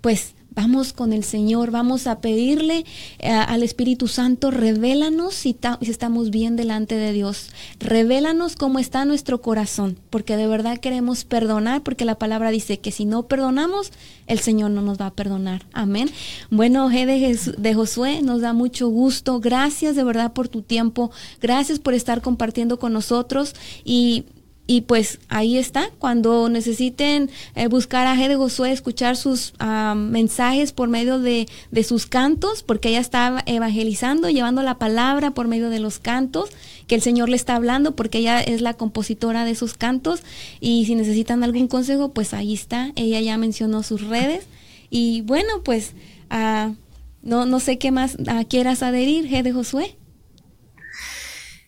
Pues vamos con el Señor, vamos a pedirle eh, al Espíritu Santo, revélanos si, estamos bien delante de Dios, revélanos cómo está nuestro corazón, porque de verdad queremos perdonar, porque la palabra dice que si no perdonamos, el Señor no nos va a perdonar. Amén. Bueno, G de, de Josué, nos da mucho gusto. Gracias de verdad por tu tiempo, gracias por estar compartiendo con nosotros y y pues ahí está, cuando necesiten eh, buscar a G Josué, escuchar sus ah, mensajes por medio de, de, sus cantos, porque ella está evangelizando, llevando la palabra por medio de los cantos, que el Señor le está hablando, porque ella es la compositora de sus cantos. Y si necesitan algún consejo, pues ahí está, ella ya mencionó sus redes. Y bueno, pues uh, no, no sé qué más uh, quieras adherir, G Josué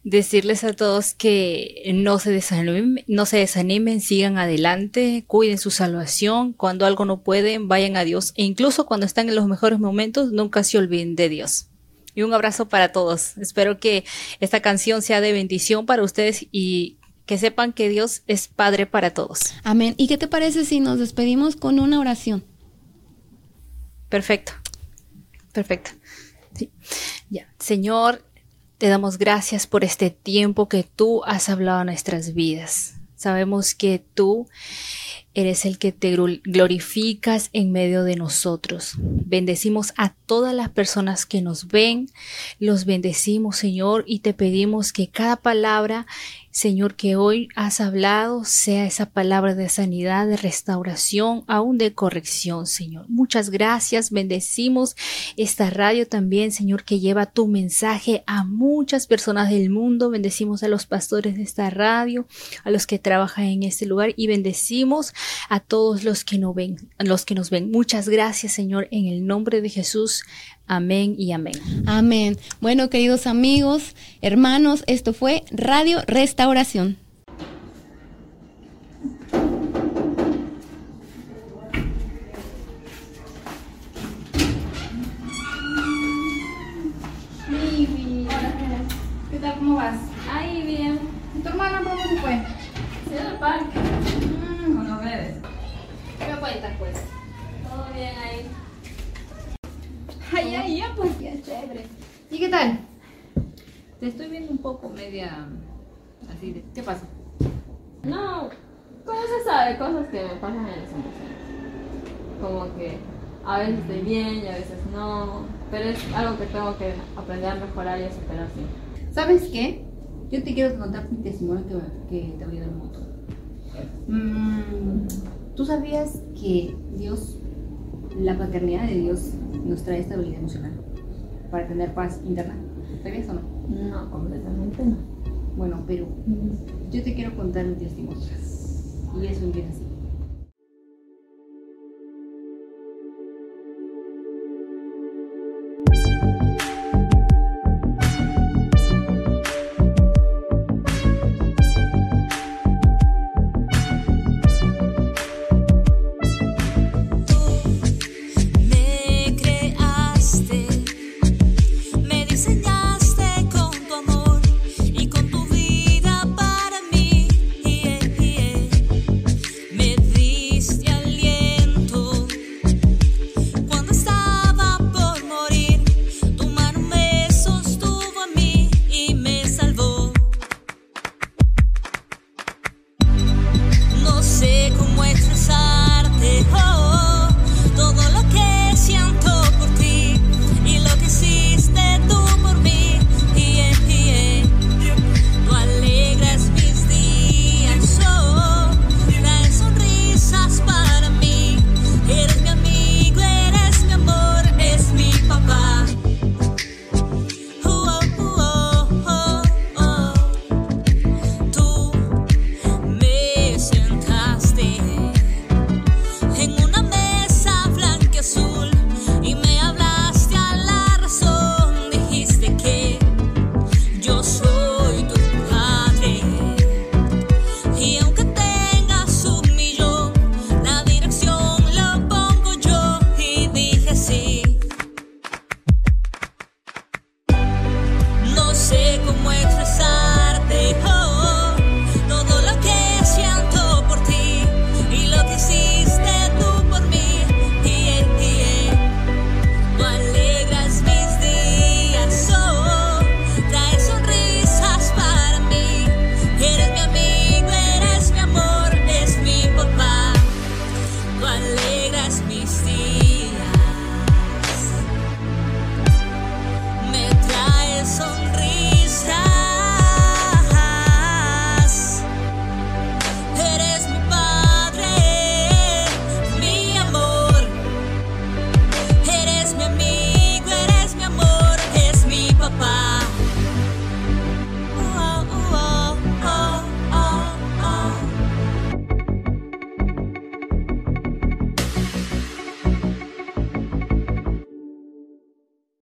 decirles a todos que no se desanimen, no se desanimen, sigan adelante, cuiden su salvación, cuando algo no pueden, vayan a Dios e incluso cuando están en los mejores momentos, nunca se olviden de Dios. Y un abrazo para todos. Espero que esta canción sea de bendición para ustedes y que sepan que Dios es Padre para todos. Amén. ¿Y qué te parece si nos despedimos con una oración? Perfecto. Perfecto. Sí. Ya. Señor, te damos gracias por este tiempo que tú has hablado a nuestras vidas. Sabemos que tú eres el que te glorificas en medio de nosotros. Bendecimos a todas las personas que nos ven, los bendecimos Señor y te pedimos que cada palabra Señor, que hoy has hablado sea esa palabra de sanidad, de restauración, aún de corrección, Señor. Muchas gracias. Bendecimos esta radio también, Señor, que lleva tu mensaje a muchas personas del mundo. Bendecimos a los pastores de esta radio, a los que trabajan en este lugar y bendecimos a todos los que nos ven, los que nos ven. Muchas gracias, Señor, en el nombre de Jesús. Amén y amén. Amén. Bueno, queridos amigos, hermanos, esto fue Radio Restauración. ¿Qué tal? ¿Cómo vas? Ahí bien. ¿Y tu hermana cómo se fue? Se al parque. Mm, no bebes. ¿Qué me cuentas, pues? Todo bien ahí. Ay, ay, ya, pues, ya, chévere. ¿Y qué tal? Te estoy viendo un poco media así de... ¿Qué pasa? No, ¿cómo se sabe? Cosas que me pasan en las emociones. Como que a veces estoy bien y a veces no. Pero es algo que tengo que aprender a mejorar y a superar siempre. ¿Sabes qué? Yo te quiero contar mi testimonio que, te voy a dar montón. Mm, ¿Tú sabías que Dios, la paternidad de Dios nos trae estabilidad emocional para tener paz interna. ¿Sabías o no? No, completamente no. Bueno, pero yo te quiero contar un testimonio. Y eso empieza así.